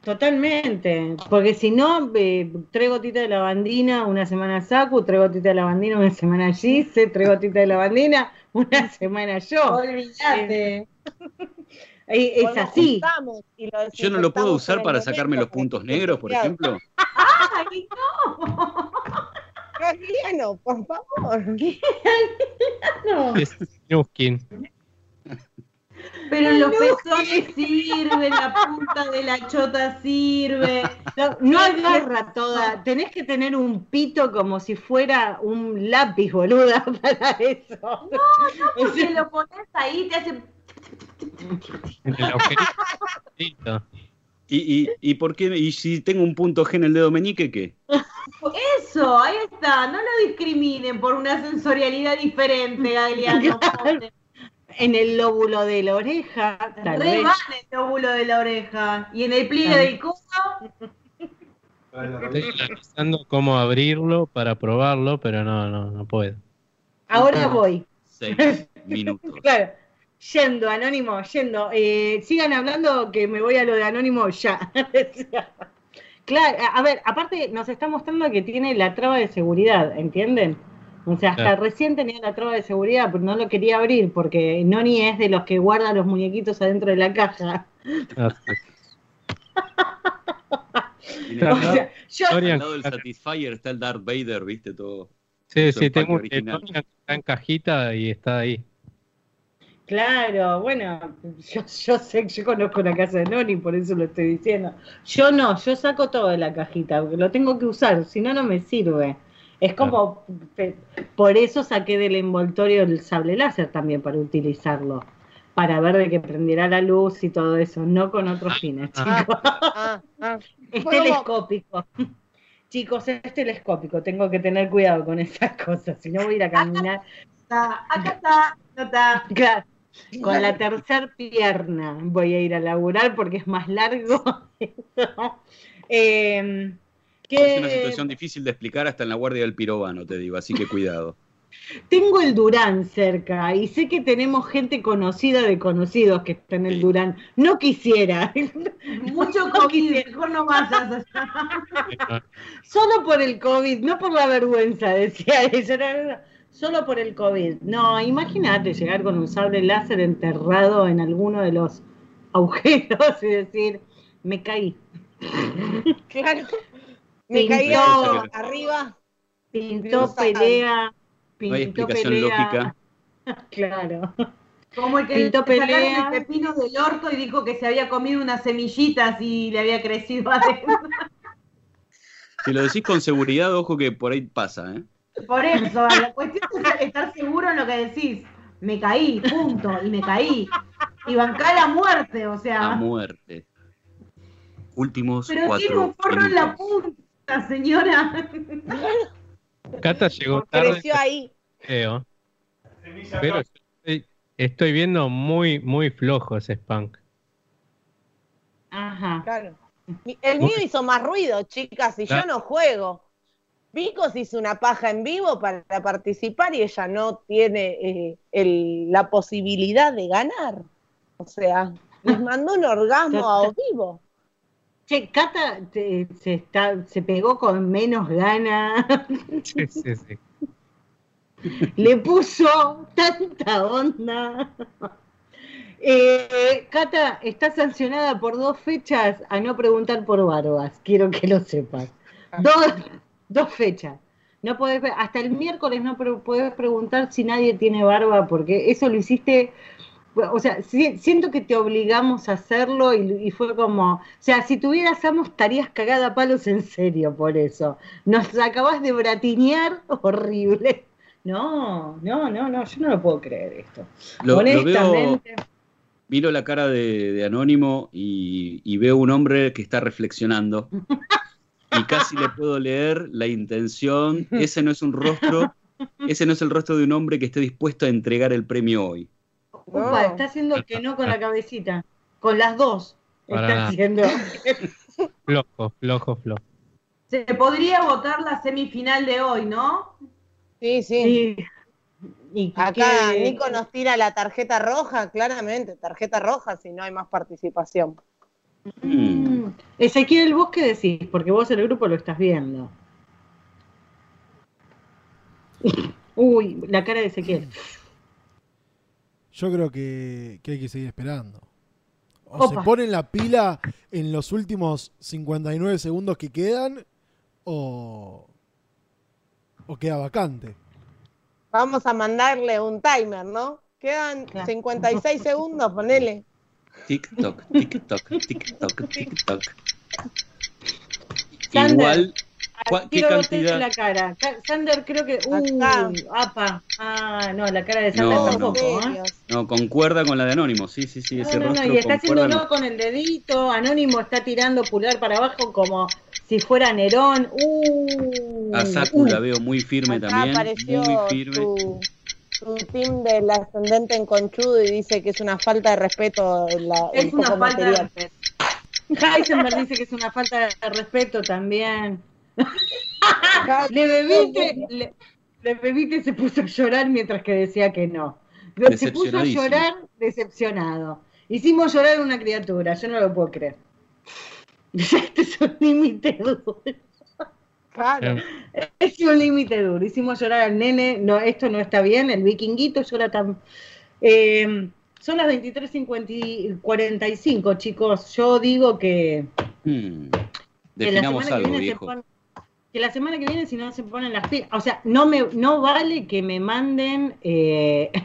Totalmente, porque si no, eh, tres gotitas de lavandina, una semana Saku, tres gotitas de lavandina, una semana Gise, tres gotitas de lavandina, (laughs) una semana yo. Olvídate. Eh, (laughs) es así. y Yo no lo puedo usar para sacarme los puntos negros, por ejemplo. (laughs) ¡Ay, no! Galiano, por favor. Es Nuskin. Pero los pezones sirven, la punta de la chota sirve. No, no agarra toda, tenés que tener un pito como si fuera un lápiz, boluda, (laughs) para eso. No, no, porque lo pones ahí, te hace. ¿Y, y, y por qué? ¿Y si tengo un punto G en el dedo meñique, qué? Eso, ahí está. No lo discriminen por una sensorialidad diferente, Galeano. En el lóbulo de la oreja, tal Re vez. van el lóbulo de la oreja. Y en el pliegue del codo. Estoy analizando cómo abrirlo para probarlo, pero no, no, no puedo. Ahora voy. Seis (laughs) minutos. Claro. Yendo, Anónimo, yendo. Eh, sigan hablando que me voy a lo de Anónimo ya. (laughs) claro, a ver, aparte nos está mostrando que tiene la traba de seguridad, ¿entienden? O sea, hasta Claro. recién tenía la traba de seguridad, pero no lo quería abrir porque Noni es de los que guarda los muñequitos adentro de la caja. Ah, (laughs) O al lado- sea, yo- al lado del Satisfyer está el Darth Vader, ¿viste? Todo. Sí, Eso sí, tengo un que está en cajita y está ahí. Claro, bueno, yo, yo sé, yo conozco la casa de Noni, por eso lo estoy diciendo. Yo no, yo saco todo de la cajita, porque lo tengo que usar, si no, no me sirve. Es como, por eso saqué del envoltorio el sable láser también para utilizarlo, para ver de que prendiera la luz y todo eso, no con otros fines, chicos. Ah, ah. (laughs) Es telescópico. (laughs) Chicos, es telescópico, tengo que tener cuidado con esas (laughs) cosas, si no voy a ir a caminar. Está, acá está, no está. Claro, Con la tercer pierna voy a ir a laburar porque es más largo. Eh, Es una ¿qué- situación difícil de explicar hasta en la guardia del pirobano, te digo, así que cuidado. (laughs) Tengo el Durán cerca y sé que tenemos gente conocida de conocidos que está en el Durán. No quisiera. (laughs) Mucho COVID, mejor no vayas allá. (laughs) Solo por el COVID, no por la vergüenza, decía ella. no, no, no. Solo por el COVID. No, imagínate llegar con un sable láser enterrado en alguno de los agujeros y decir, me caí. Claro. Me caí Pintó- arriba. Pintó pelea. No hay Pintó explicación pelea. lógica. (laughs) Claro. Como el que Pintó le sacaron pelea. el pepino del orto y dijo que se había comido unas semillitas y le había crecido (laughs) adentro. Si lo decís con seguridad, ojo que por ahí pasa, ¿eh? Por eso, la cuestión es estar seguro en lo que decís. Me caí, punto, y me caí. Y bancá la muerte, o A sea. muerte. Últimos Pero cuatro tiene un forro en la minutos. Señora. Cata llegó tarde. Creció ahí. creo, pero estoy, estoy viendo muy, muy flojo ese Spunk. Ajá. Claro. El mío hizo más ruido, chicas, y yo no juego. Vicos hizo una paja en vivo para participar y ella no tiene eh, el- la posibilidad de ganar. O sea, les mandó un orgasmo a vivo. Che, Cata te- se, está, se pegó con menos ganas. (laughs) Sí, sí, sí. Le puso tanta onda. Eh, Cata está sancionada por dos fechas a no preguntar por barbas. Quiero que lo sepas. Dos, dos fechas. No podés, hasta el miércoles no podés preguntar si nadie tiene barba, porque eso lo hiciste. O sea, si- siento que te obligamos a hacerlo y, y fue como. O sea, si tuvieras amo, estarías cagada a palos en serio por eso. Nos acabas de bratinear (laughs) horrible. No, no, no, no, yo no lo puedo creer esto. Lo, lo veo, Honestamente. miro la cara de, de Anónimo y, y veo un hombre que está reflexionando. Y casi le puedo leer la intención. Ese no es un rostro, (laughs) ese no es el rostro de un hombre que esté dispuesto a entregar el premio hoy. Upa, está haciendo que no con la cabecita. Con las dos. Para Está nada. haciendo. (laughs) Flojo, flojo, flojo. Se podría votar la semifinal de hoy, ¿no? Sí, sí. Y Acá que- Nico nos tira la tarjeta roja, claramente, tarjeta roja si no hay más participación. Mm. Ezequiel, ¿vos qué decís? Porque vos el grupo lo estás viendo. (laughs) Uy, la cara de Ezequiel. Yo creo que, que hay que seguir esperando. O se ponen la pila en los últimos 59 segundos que quedan, o, o queda vacante. Vamos a mandarle un timer, ¿no? Quedan 56 segundos, ponele. TikTok, TikTok, TikTok, TikTok. Igual, ¿cuá- ¿qué cantidad? la cara. Ca- Sander, creo que. Uh, apa. Ah, no, la cara de Sander No, no. tampoco. ¿eh? No, concuerda con la de Anónimo, sí, sí, sí, ese No, no, no, rostro y está concuerda. haciéndolo con el dedito. Anónimo está tirando pulgar para abajo como si fuera Nerón. Uh, A Saku uh. la veo muy firme Acá también, apareció muy firme. su, su team del ascendente en conchudo y dice que es una falta de respeto la, Es una falta de material. respeto. (laughs) Heisenberg dice que es una falta de respeto también. Le bebiste, le, le bebiste y se puso a llorar mientras que decía que no. Se puso a llorar decepcionado. Hicimos llorar a una criatura, yo no lo puedo creer. (laughs) Este es un límite duro. Claro. Es un límite duro. Hicimos llorar al nene. No, esto no está bien. El vikinguito llora tan. Eh, son las 23.45, chicos. Yo digo que, Hmm, que la Definamos que algo, viene se viejo. pon- que la semana que viene, si no se ponen las pilas. O sea, no me no vale que me manden. eh, (laughs)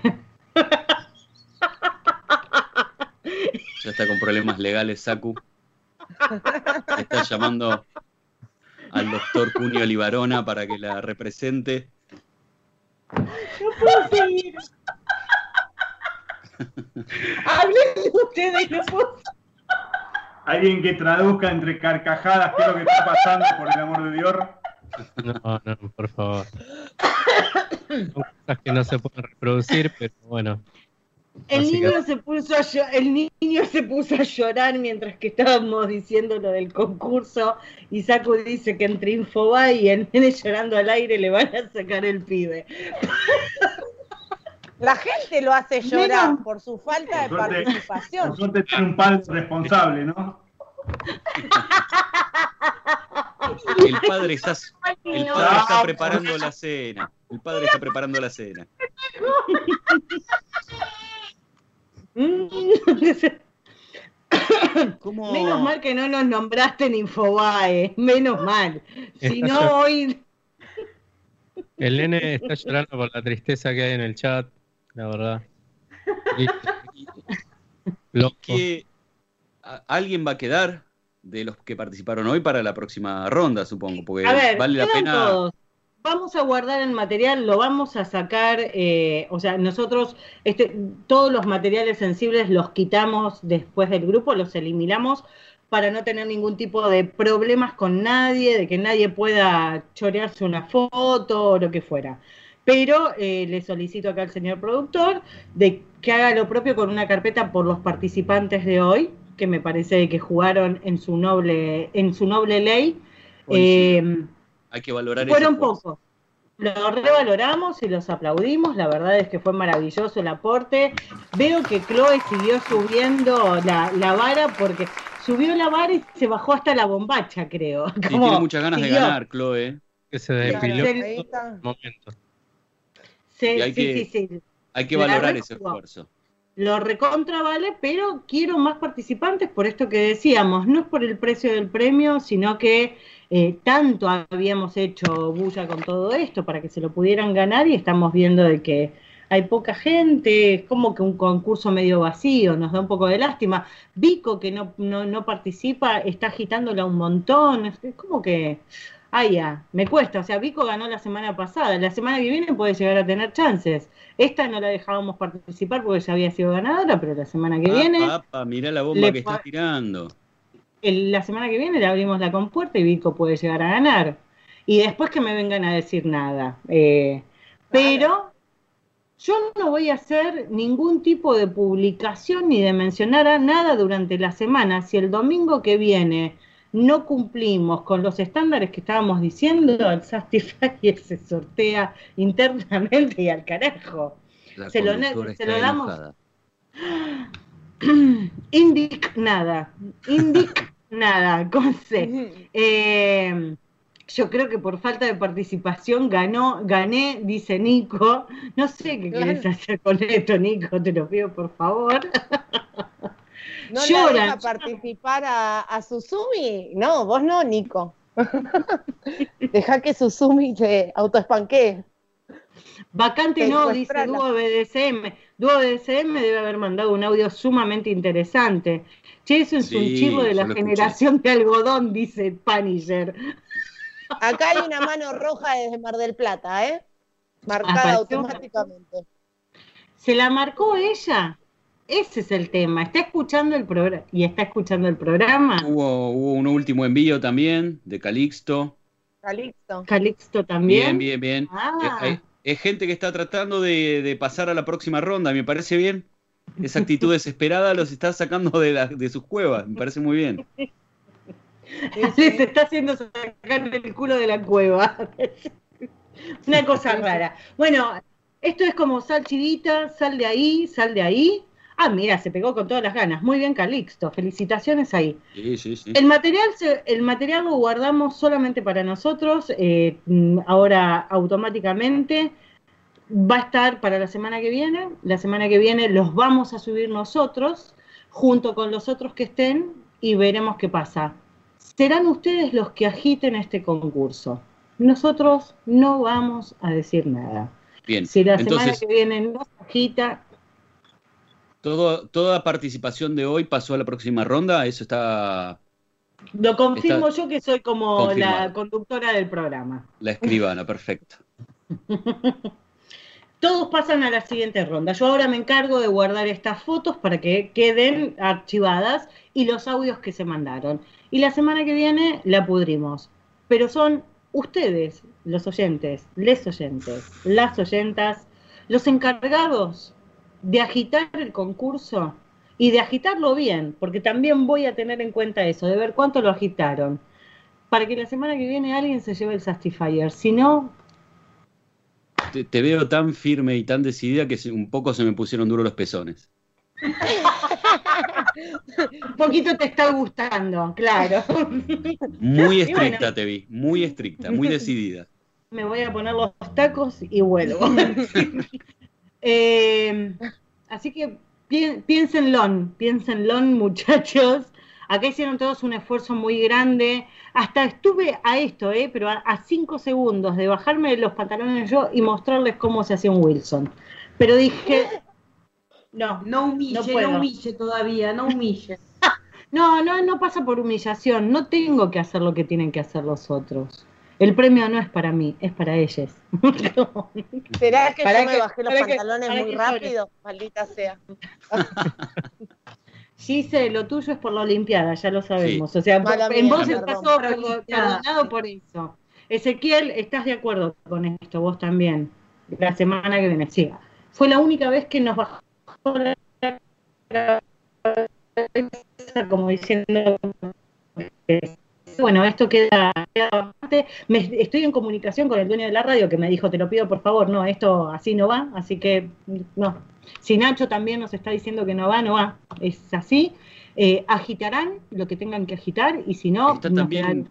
Ya está con problemas legales, Saku. Está llamando al doctor Cunio Libarona para que la represente. no puedo seguir. Hablen ustedes, no puedo. Alguien que traduzca entre carcajadas qué es lo que está pasando, por el amor de Dios. No, no, por favor. Son cosas que no se pueden reproducir, pero bueno. El niño, que- se puso a llo- el niño se puso a llorar mientras que estábamos diciendo lo del concurso y Saku dice que entre Infobae y el nene llorando al aire le van a sacar el pibe. La gente lo hace llorar por su falta de participación. Por suerte tiene un padre responsable, ¿no? El padre está, el padre está preparando la cena. El padre está preparando la cena. ¿Cómo? Menos mal que no nos nombraste en Infobae, menos mal. Si Está no, (laughs) hoy El nene está llorando por la tristeza que hay en el chat, la verdad. (laughs) Loco. ¿Qué- a- ¿Alguien va a quedar de los que participaron hoy para la próxima ronda, supongo? Porque A ver, vale la pena. todos. Vamos a guardar el material, lo vamos a sacar, eh, o sea, nosotros este, todos los materiales sensibles los quitamos después del grupo, los eliminamos para no tener ningún tipo de problemas con nadie, de que nadie pueda chorearse una foto o lo que fuera. Pero eh, le solicito acá al señor productor de que haga lo propio con una carpeta por los participantes de hoy, que me parece que jugaron en su noble, en su noble ley. Eh, Hay que valorar fueron ese esfuerzo. pocos. Los revaloramos y los aplaudimos. La verdad es que fue maravilloso el aporte. Veo que Chloe siguió subiendo la, la vara porque subió la vara y se bajó hasta la bombacha, creo. Sí, Como tiene muchas ganas de ganar, Chloe. Que se despiló Ahí está. momento. Se- Y hay sí, que- sí, sí. Hay que valorar ese esfuerzo. Lo recontra vale, pero quiero más participantes por esto que decíamos. No es por el precio del premio, sino que eh, tanto habíamos hecho bulla con todo esto para que se lo pudieran ganar y estamos viendo de que hay poca gente, es como que un concurso medio vacío, nos da un poco de lástima. Vico, que no, no, no participa, está agitándola un montón, es como que, ay ya, me cuesta. O sea, Vico ganó la semana pasada, la semana que viene puede llegar a tener chances. Esta no la dejábamos participar porque ya había sido ganadora, pero la semana que viene, Apa, mirá la bomba que estás tirando. el- la semana que viene le abrimos la compuerta y Vico puede llegar a ganar. Y después que me vengan a decir nada. Eh, pero yo no voy a hacer ningún tipo de publicación ni de mencionar a nada durante la semana. Si el domingo que viene no cumplimos con los estándares que estábamos diciendo, el Satisfyer (laughs) se sortea internamente y al carajo. La Se lo, se está lo damos enojada. (clears throat) indignada, indignada, (laughs) con C. Eh, yo creo que por falta de participación ganó, gané, dice Nico. No sé qué quieres hacer con esto, Nico, te lo pido por favor. (laughs) ¿No Lloran. la deja participar a, a Susumi? No, vos no, Nico. (laughs) Deja que Susumi te autoespanquee. Vacante Te no, dice. Dúo BDSM. Dúo BDSM debe haber mandado un audio sumamente interesante. Che, eso es Sí, un chivo de la escuché. generación de algodón, dice Punisher. Acá hay una mano roja desde Mar del Plata, ¿eh? Marcada Apareció. automáticamente. ¿Se la marcó ella? Ese es el tema. ¿Está escuchando el programa? ¿Y está escuchando el programa? Hubo, hubo un último envío también de Calixto. Calixto. Calixto también. Bien, bien, bien. Ah. Eh, es gente que está tratando de, de pasar a la próxima ronda, me parece bien. Esa actitud (laughs) desesperada los está sacando de, la- de sus cuevas, me parece muy bien. (laughs) Les está haciendo sacar el culo de la cueva. (laughs) Una cosa rara. Bueno, esto es como sal chivita, sal de ahí, sal de ahí. Ah, mira, se pegó con todas las ganas. Muy bien, Calixto. Felicitaciones ahí. Sí, sí, sí. El material, se- el material lo guardamos solamente para nosotros, eh, mm, ahora automáticamente. Va a estar para la semana que viene. La semana que viene los vamos a subir nosotros, junto con los otros que estén, y veremos qué pasa. Serán ustedes los que agiten este concurso. Nosotros no vamos a decir nada. Bien. Si la semana que viene no se agita, todo, toda participación de hoy pasó a la próxima ronda, eso está lo confirmo Está yo que soy como la conductora del programa. la escribana, perfecto. (laughs) Todos pasan a la siguiente ronda. Yo ahora me encargo de guardar estas fotos para que queden archivadas y los audios que se mandaron. Y la semana que viene la pudrimos. Pero son ustedes, los oyentes, les oyentes, las oyentas, los encargados de agitar el concurso y de agitarlo bien, porque también voy a tener en cuenta eso, de ver cuánto lo agitaron, para que la semana que viene alguien se lleve el Sastifier. Si no, Te, te veo tan firme y tan decidida que un poco se me pusieron duros los pezones. (laughs) un poquito te está gustando, claro. Muy estricta bueno. te vi, muy estricta, muy decidida. me voy a poner los tacos y vuelvo. (laughs) Eh, así que pi- piénsenlo, piénsenlo, (laughs) muchachos. Acá hicieron todos un esfuerzo muy grande. Hasta estuve a esto, eh, pero a, a cinco segundos de bajarme los pantalones yo y mostrarles cómo se hacía un Wilson. Pero dije, no, No humille, no no, humille todavía, no humille. (laughs) No, no, no pasa por humillación. No tengo que hacer lo que tienen que hacer los otros. El premio no es para mí, es para ellos. (laughs) ¿Será que Para yo me que- bajé los que- pantalones muy que rápido? Maldita sea. (laughs) Gise, lo tuyo es por la Olimpiada, ya lo sabemos. Sí. O sea, Mala en mía, vos estás perdonado por eso. Ezequiel, ¿estás de acuerdo con esto? Vos también. La semana que viene, sí. Fue la única vez que nos bajó la cabeza, como diciendo que, bueno, esto queda, queda bastante. Me- estoy en comunicación con el dueño de la radio que me dijo, te lo pido por favor, no, esto así no va, así que no. Si Nacho también nos está diciendo que no va, no va, es así. Eh, agitarán lo que tengan que agitar y si no, Está también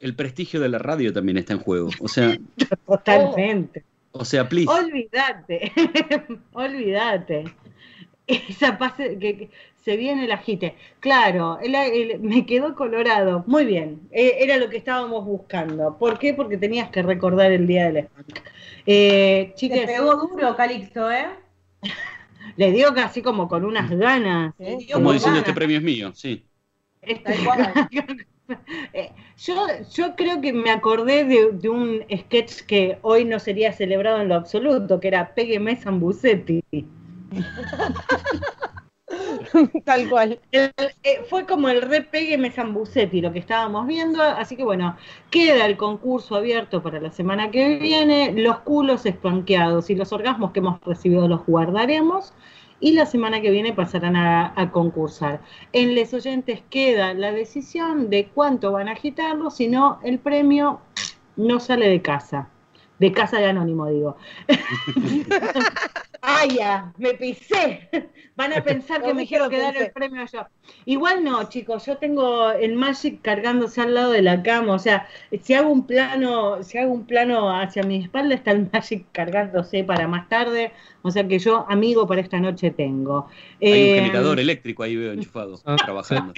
el prestigio de la radio también está en juego. O sea, (laughs) totalmente. o sea, please. Olvídate, (laughs) olvídate. Esa pase que se viene el agite. Claro, el- el- me quedó colorado. Muy bien, eh, era lo que estábamos buscando. ¿Por qué? Porque tenías que recordar el día del Spank. Eh, Te pegó duro, Calixto, ¿eh? le dio casi como con unas ganas. Como diciendo, este premio es mío, sí. (laughs) Eh, yo, yo creo que me acordé de, de un sketch que hoy no sería celebrado en lo absoluto, que era Pégueme Zambucetti. (laughs) (laughs) Tal cual. El- eh, fue como el re Pégueme Zambucetti lo que estábamos viendo, así que bueno, queda el concurso abierto para la semana que viene, los culos espanqueados y los orgasmos que hemos recibido los guardaremos y la semana que viene pasarán a, a concursar. En Les Oyentes queda la decisión de cuánto van a agitarlo, si no, el premio no sale de casa. De casa de anónimo, digo. (laughs) ¡Ay, ya! ¡Me pisé! Van a pensar que No, me quiero quedar pensé. el premio yo. Igual no, chicos, yo tengo el Magic cargándose al lado de la cama, o sea, si hago un plano, si hago un plano hacia mi espalda está el Magic cargándose para más tarde, o sea que yo amigo para esta noche tengo. Hay un Eh, generador eléctrico ahí veo enchufado, (laughs) trabajando.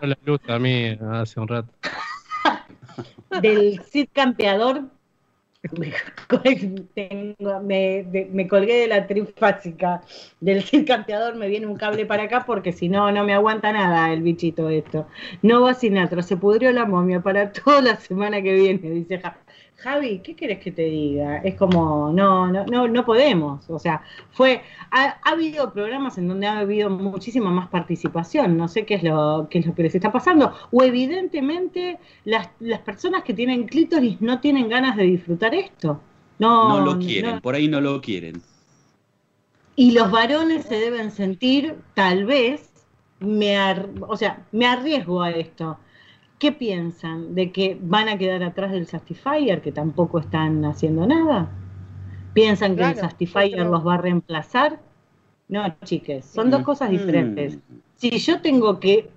Me la luz a mí hace un rato. (laughs) del Cid Campeador. (laughs) Tengo- me, de- me colgué de la trifásica del (laughs) Cid Campeador, me viene un cable para acá porque si no, no me aguanta nada el bichito esto. No va sin otro, se pudrió la momia para toda la semana que viene, dice Ja- Javi, ¿qué querés que te diga? Es como, no, no, no, no podemos. O sea, fue, ha, ha habido programas en donde ha habido muchísima más participación. No sé qué es lo, qué es lo que les está pasando. O evidentemente las, las personas que tienen clítoris no tienen ganas de disfrutar esto. No, No lo quieren, no. por ahí no lo quieren. Y los varones se deben sentir, tal vez, me ar- o sea, me arriesgo a esto. ¿Qué piensan? ¿De que van a quedar atrás del Sastifier, que tampoco están haciendo nada? ¿Piensan que el yo creo- los va a reemplazar? No, chiques, son dos cosas Mm. diferentes. Si yo tengo que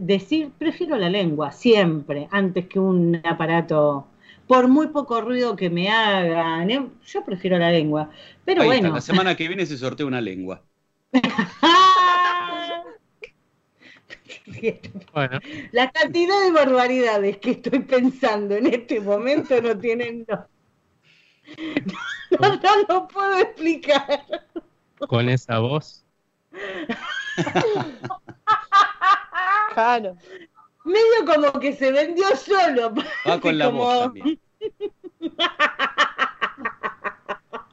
decir, prefiero la lengua, siempre, antes que un aparato, por muy poco ruido que me hagan, ¿eh? yo prefiero la lengua. Pero Ahí bueno, está, la semana que (laughs) viene se sortea una lengua. (laughs) Bueno, La cantidad de barbaridades que estoy pensando en este momento no tienen. No, no, no lo puedo explicar. con esa voz. Claro. Medio como que se vendió solo. Va con la Como- voz también. (laughs)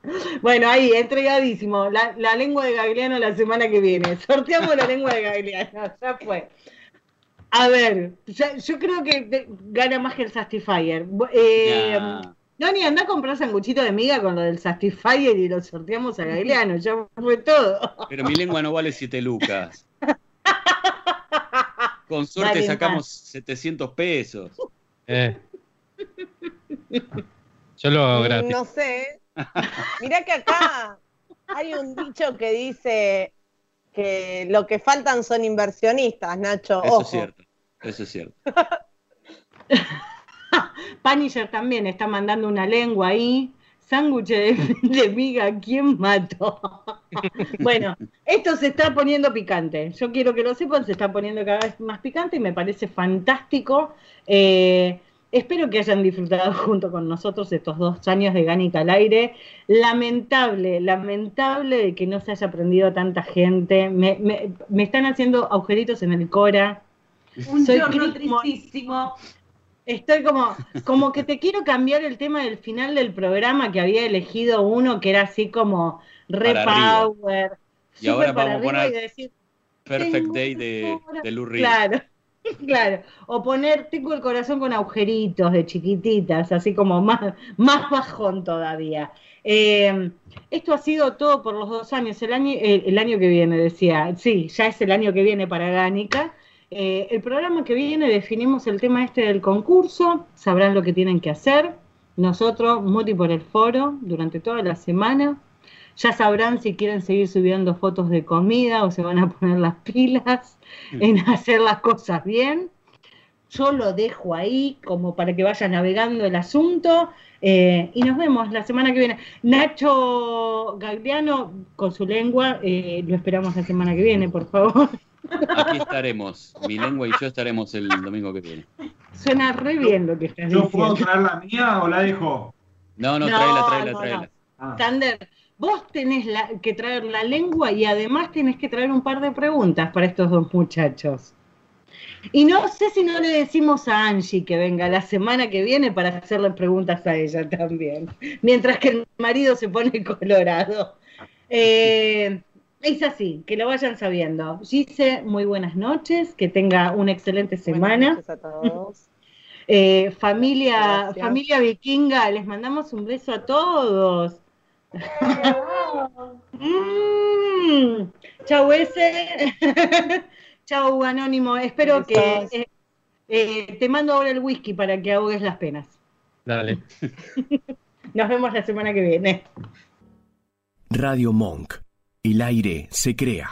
(laughs) Bueno, ahí, entregadísimo. La, la lengua de Gagliano la semana que viene. Sorteamos la lengua de Gagliano. (laughs) Ya fue. A ver, ya- yo creo que gana más que el eh, Nah. No, ni anda a comprar sanguchito de miga con lo del Satisfyer y lo sorteamos a Gagliano, ya fue todo. Pero mi lengua no vale 7 lucas. Con suerte Vale sacamos más. 700 pesos. Eh. Yo lo hago gratis. No sé. (laughs) Mirá que acá hay un dicho que dice que lo que faltan son inversionistas, Nacho. Eso Ojo. es cierto. Eso es cierto. (laughs) Punisher también está mandando una lengua ahí. Sándwich de, de miga, ¿quién mató? (laughs) bueno, esto se está poniendo picante. Yo quiero que lo sepan, se está poniendo cada vez más picante y me parece fantástico. Eh, espero que hayan disfrutado (laughs) junto con nosotros estos dos años de Gánica al aire. Lamentable, lamentable de que no se haya aprendido tanta gente. Me, me- me están haciendo agujeritos en el Cora. Un Soy tristísimo. Estoy como, como que te quiero cambiar el tema del final del programa que había elegido uno que era así como re Para arriba. power. Y ahora vamos a arriba poner y decir, Perfect Day de, de Lou Reed. Claro, (laughs) claro. O poner tengo el corazón con agujeritos de chiquititas, así como más, más bajón todavía. Eh, esto ha sido todo por los dos años. El año, eh, el año que viene, decía. Sí, ya es el año que viene para Gánica. Eh, el programa que viene definimos el tema este del concurso, sabrán lo que tienen que hacer. Nosotros, Muti por el foro, durante toda la semana. Ya sabrán si quieren seguir subiendo fotos de comida o se van a poner las pilas en hacer las cosas bien. Yo lo dejo ahí como para que vaya navegando el asunto eh, y nos vemos la semana que viene. Nacho Gagliano con su lengua, eh, lo esperamos la semana que viene, por favor. Aquí estaremos. Mi lengua y yo estaremos el domingo que viene. Suena re bien lo que estás ¿Yo diciendo. puedo traer la mía o la dejo? No, no, No, tráela, tráela, no, tráela. Ah. Sander, vos tenés la- que traer la lengua y además tenés que traer un par de preguntas para estos dos muchachos. Y no sé si no le decimos a Angie que venga la semana que viene para hacerle preguntas a ella también, mientras que el marido se pone (laughs) colorado. Eh, es así, que lo vayan sabiendo. Gise, muy buenas noches, que tenga una excelente semana. noches a todos. Eh, familia, Gracias. familia vikinga, les mandamos un beso a todos. Mm. Chau ese. (laughs) Chau Anónimo. Espero que eh, eh, te mando ahora el whisky para que ahogues las penas. Dale. (laughs) Nos vemos la semana que viene. Radio Monk. El aire se crea.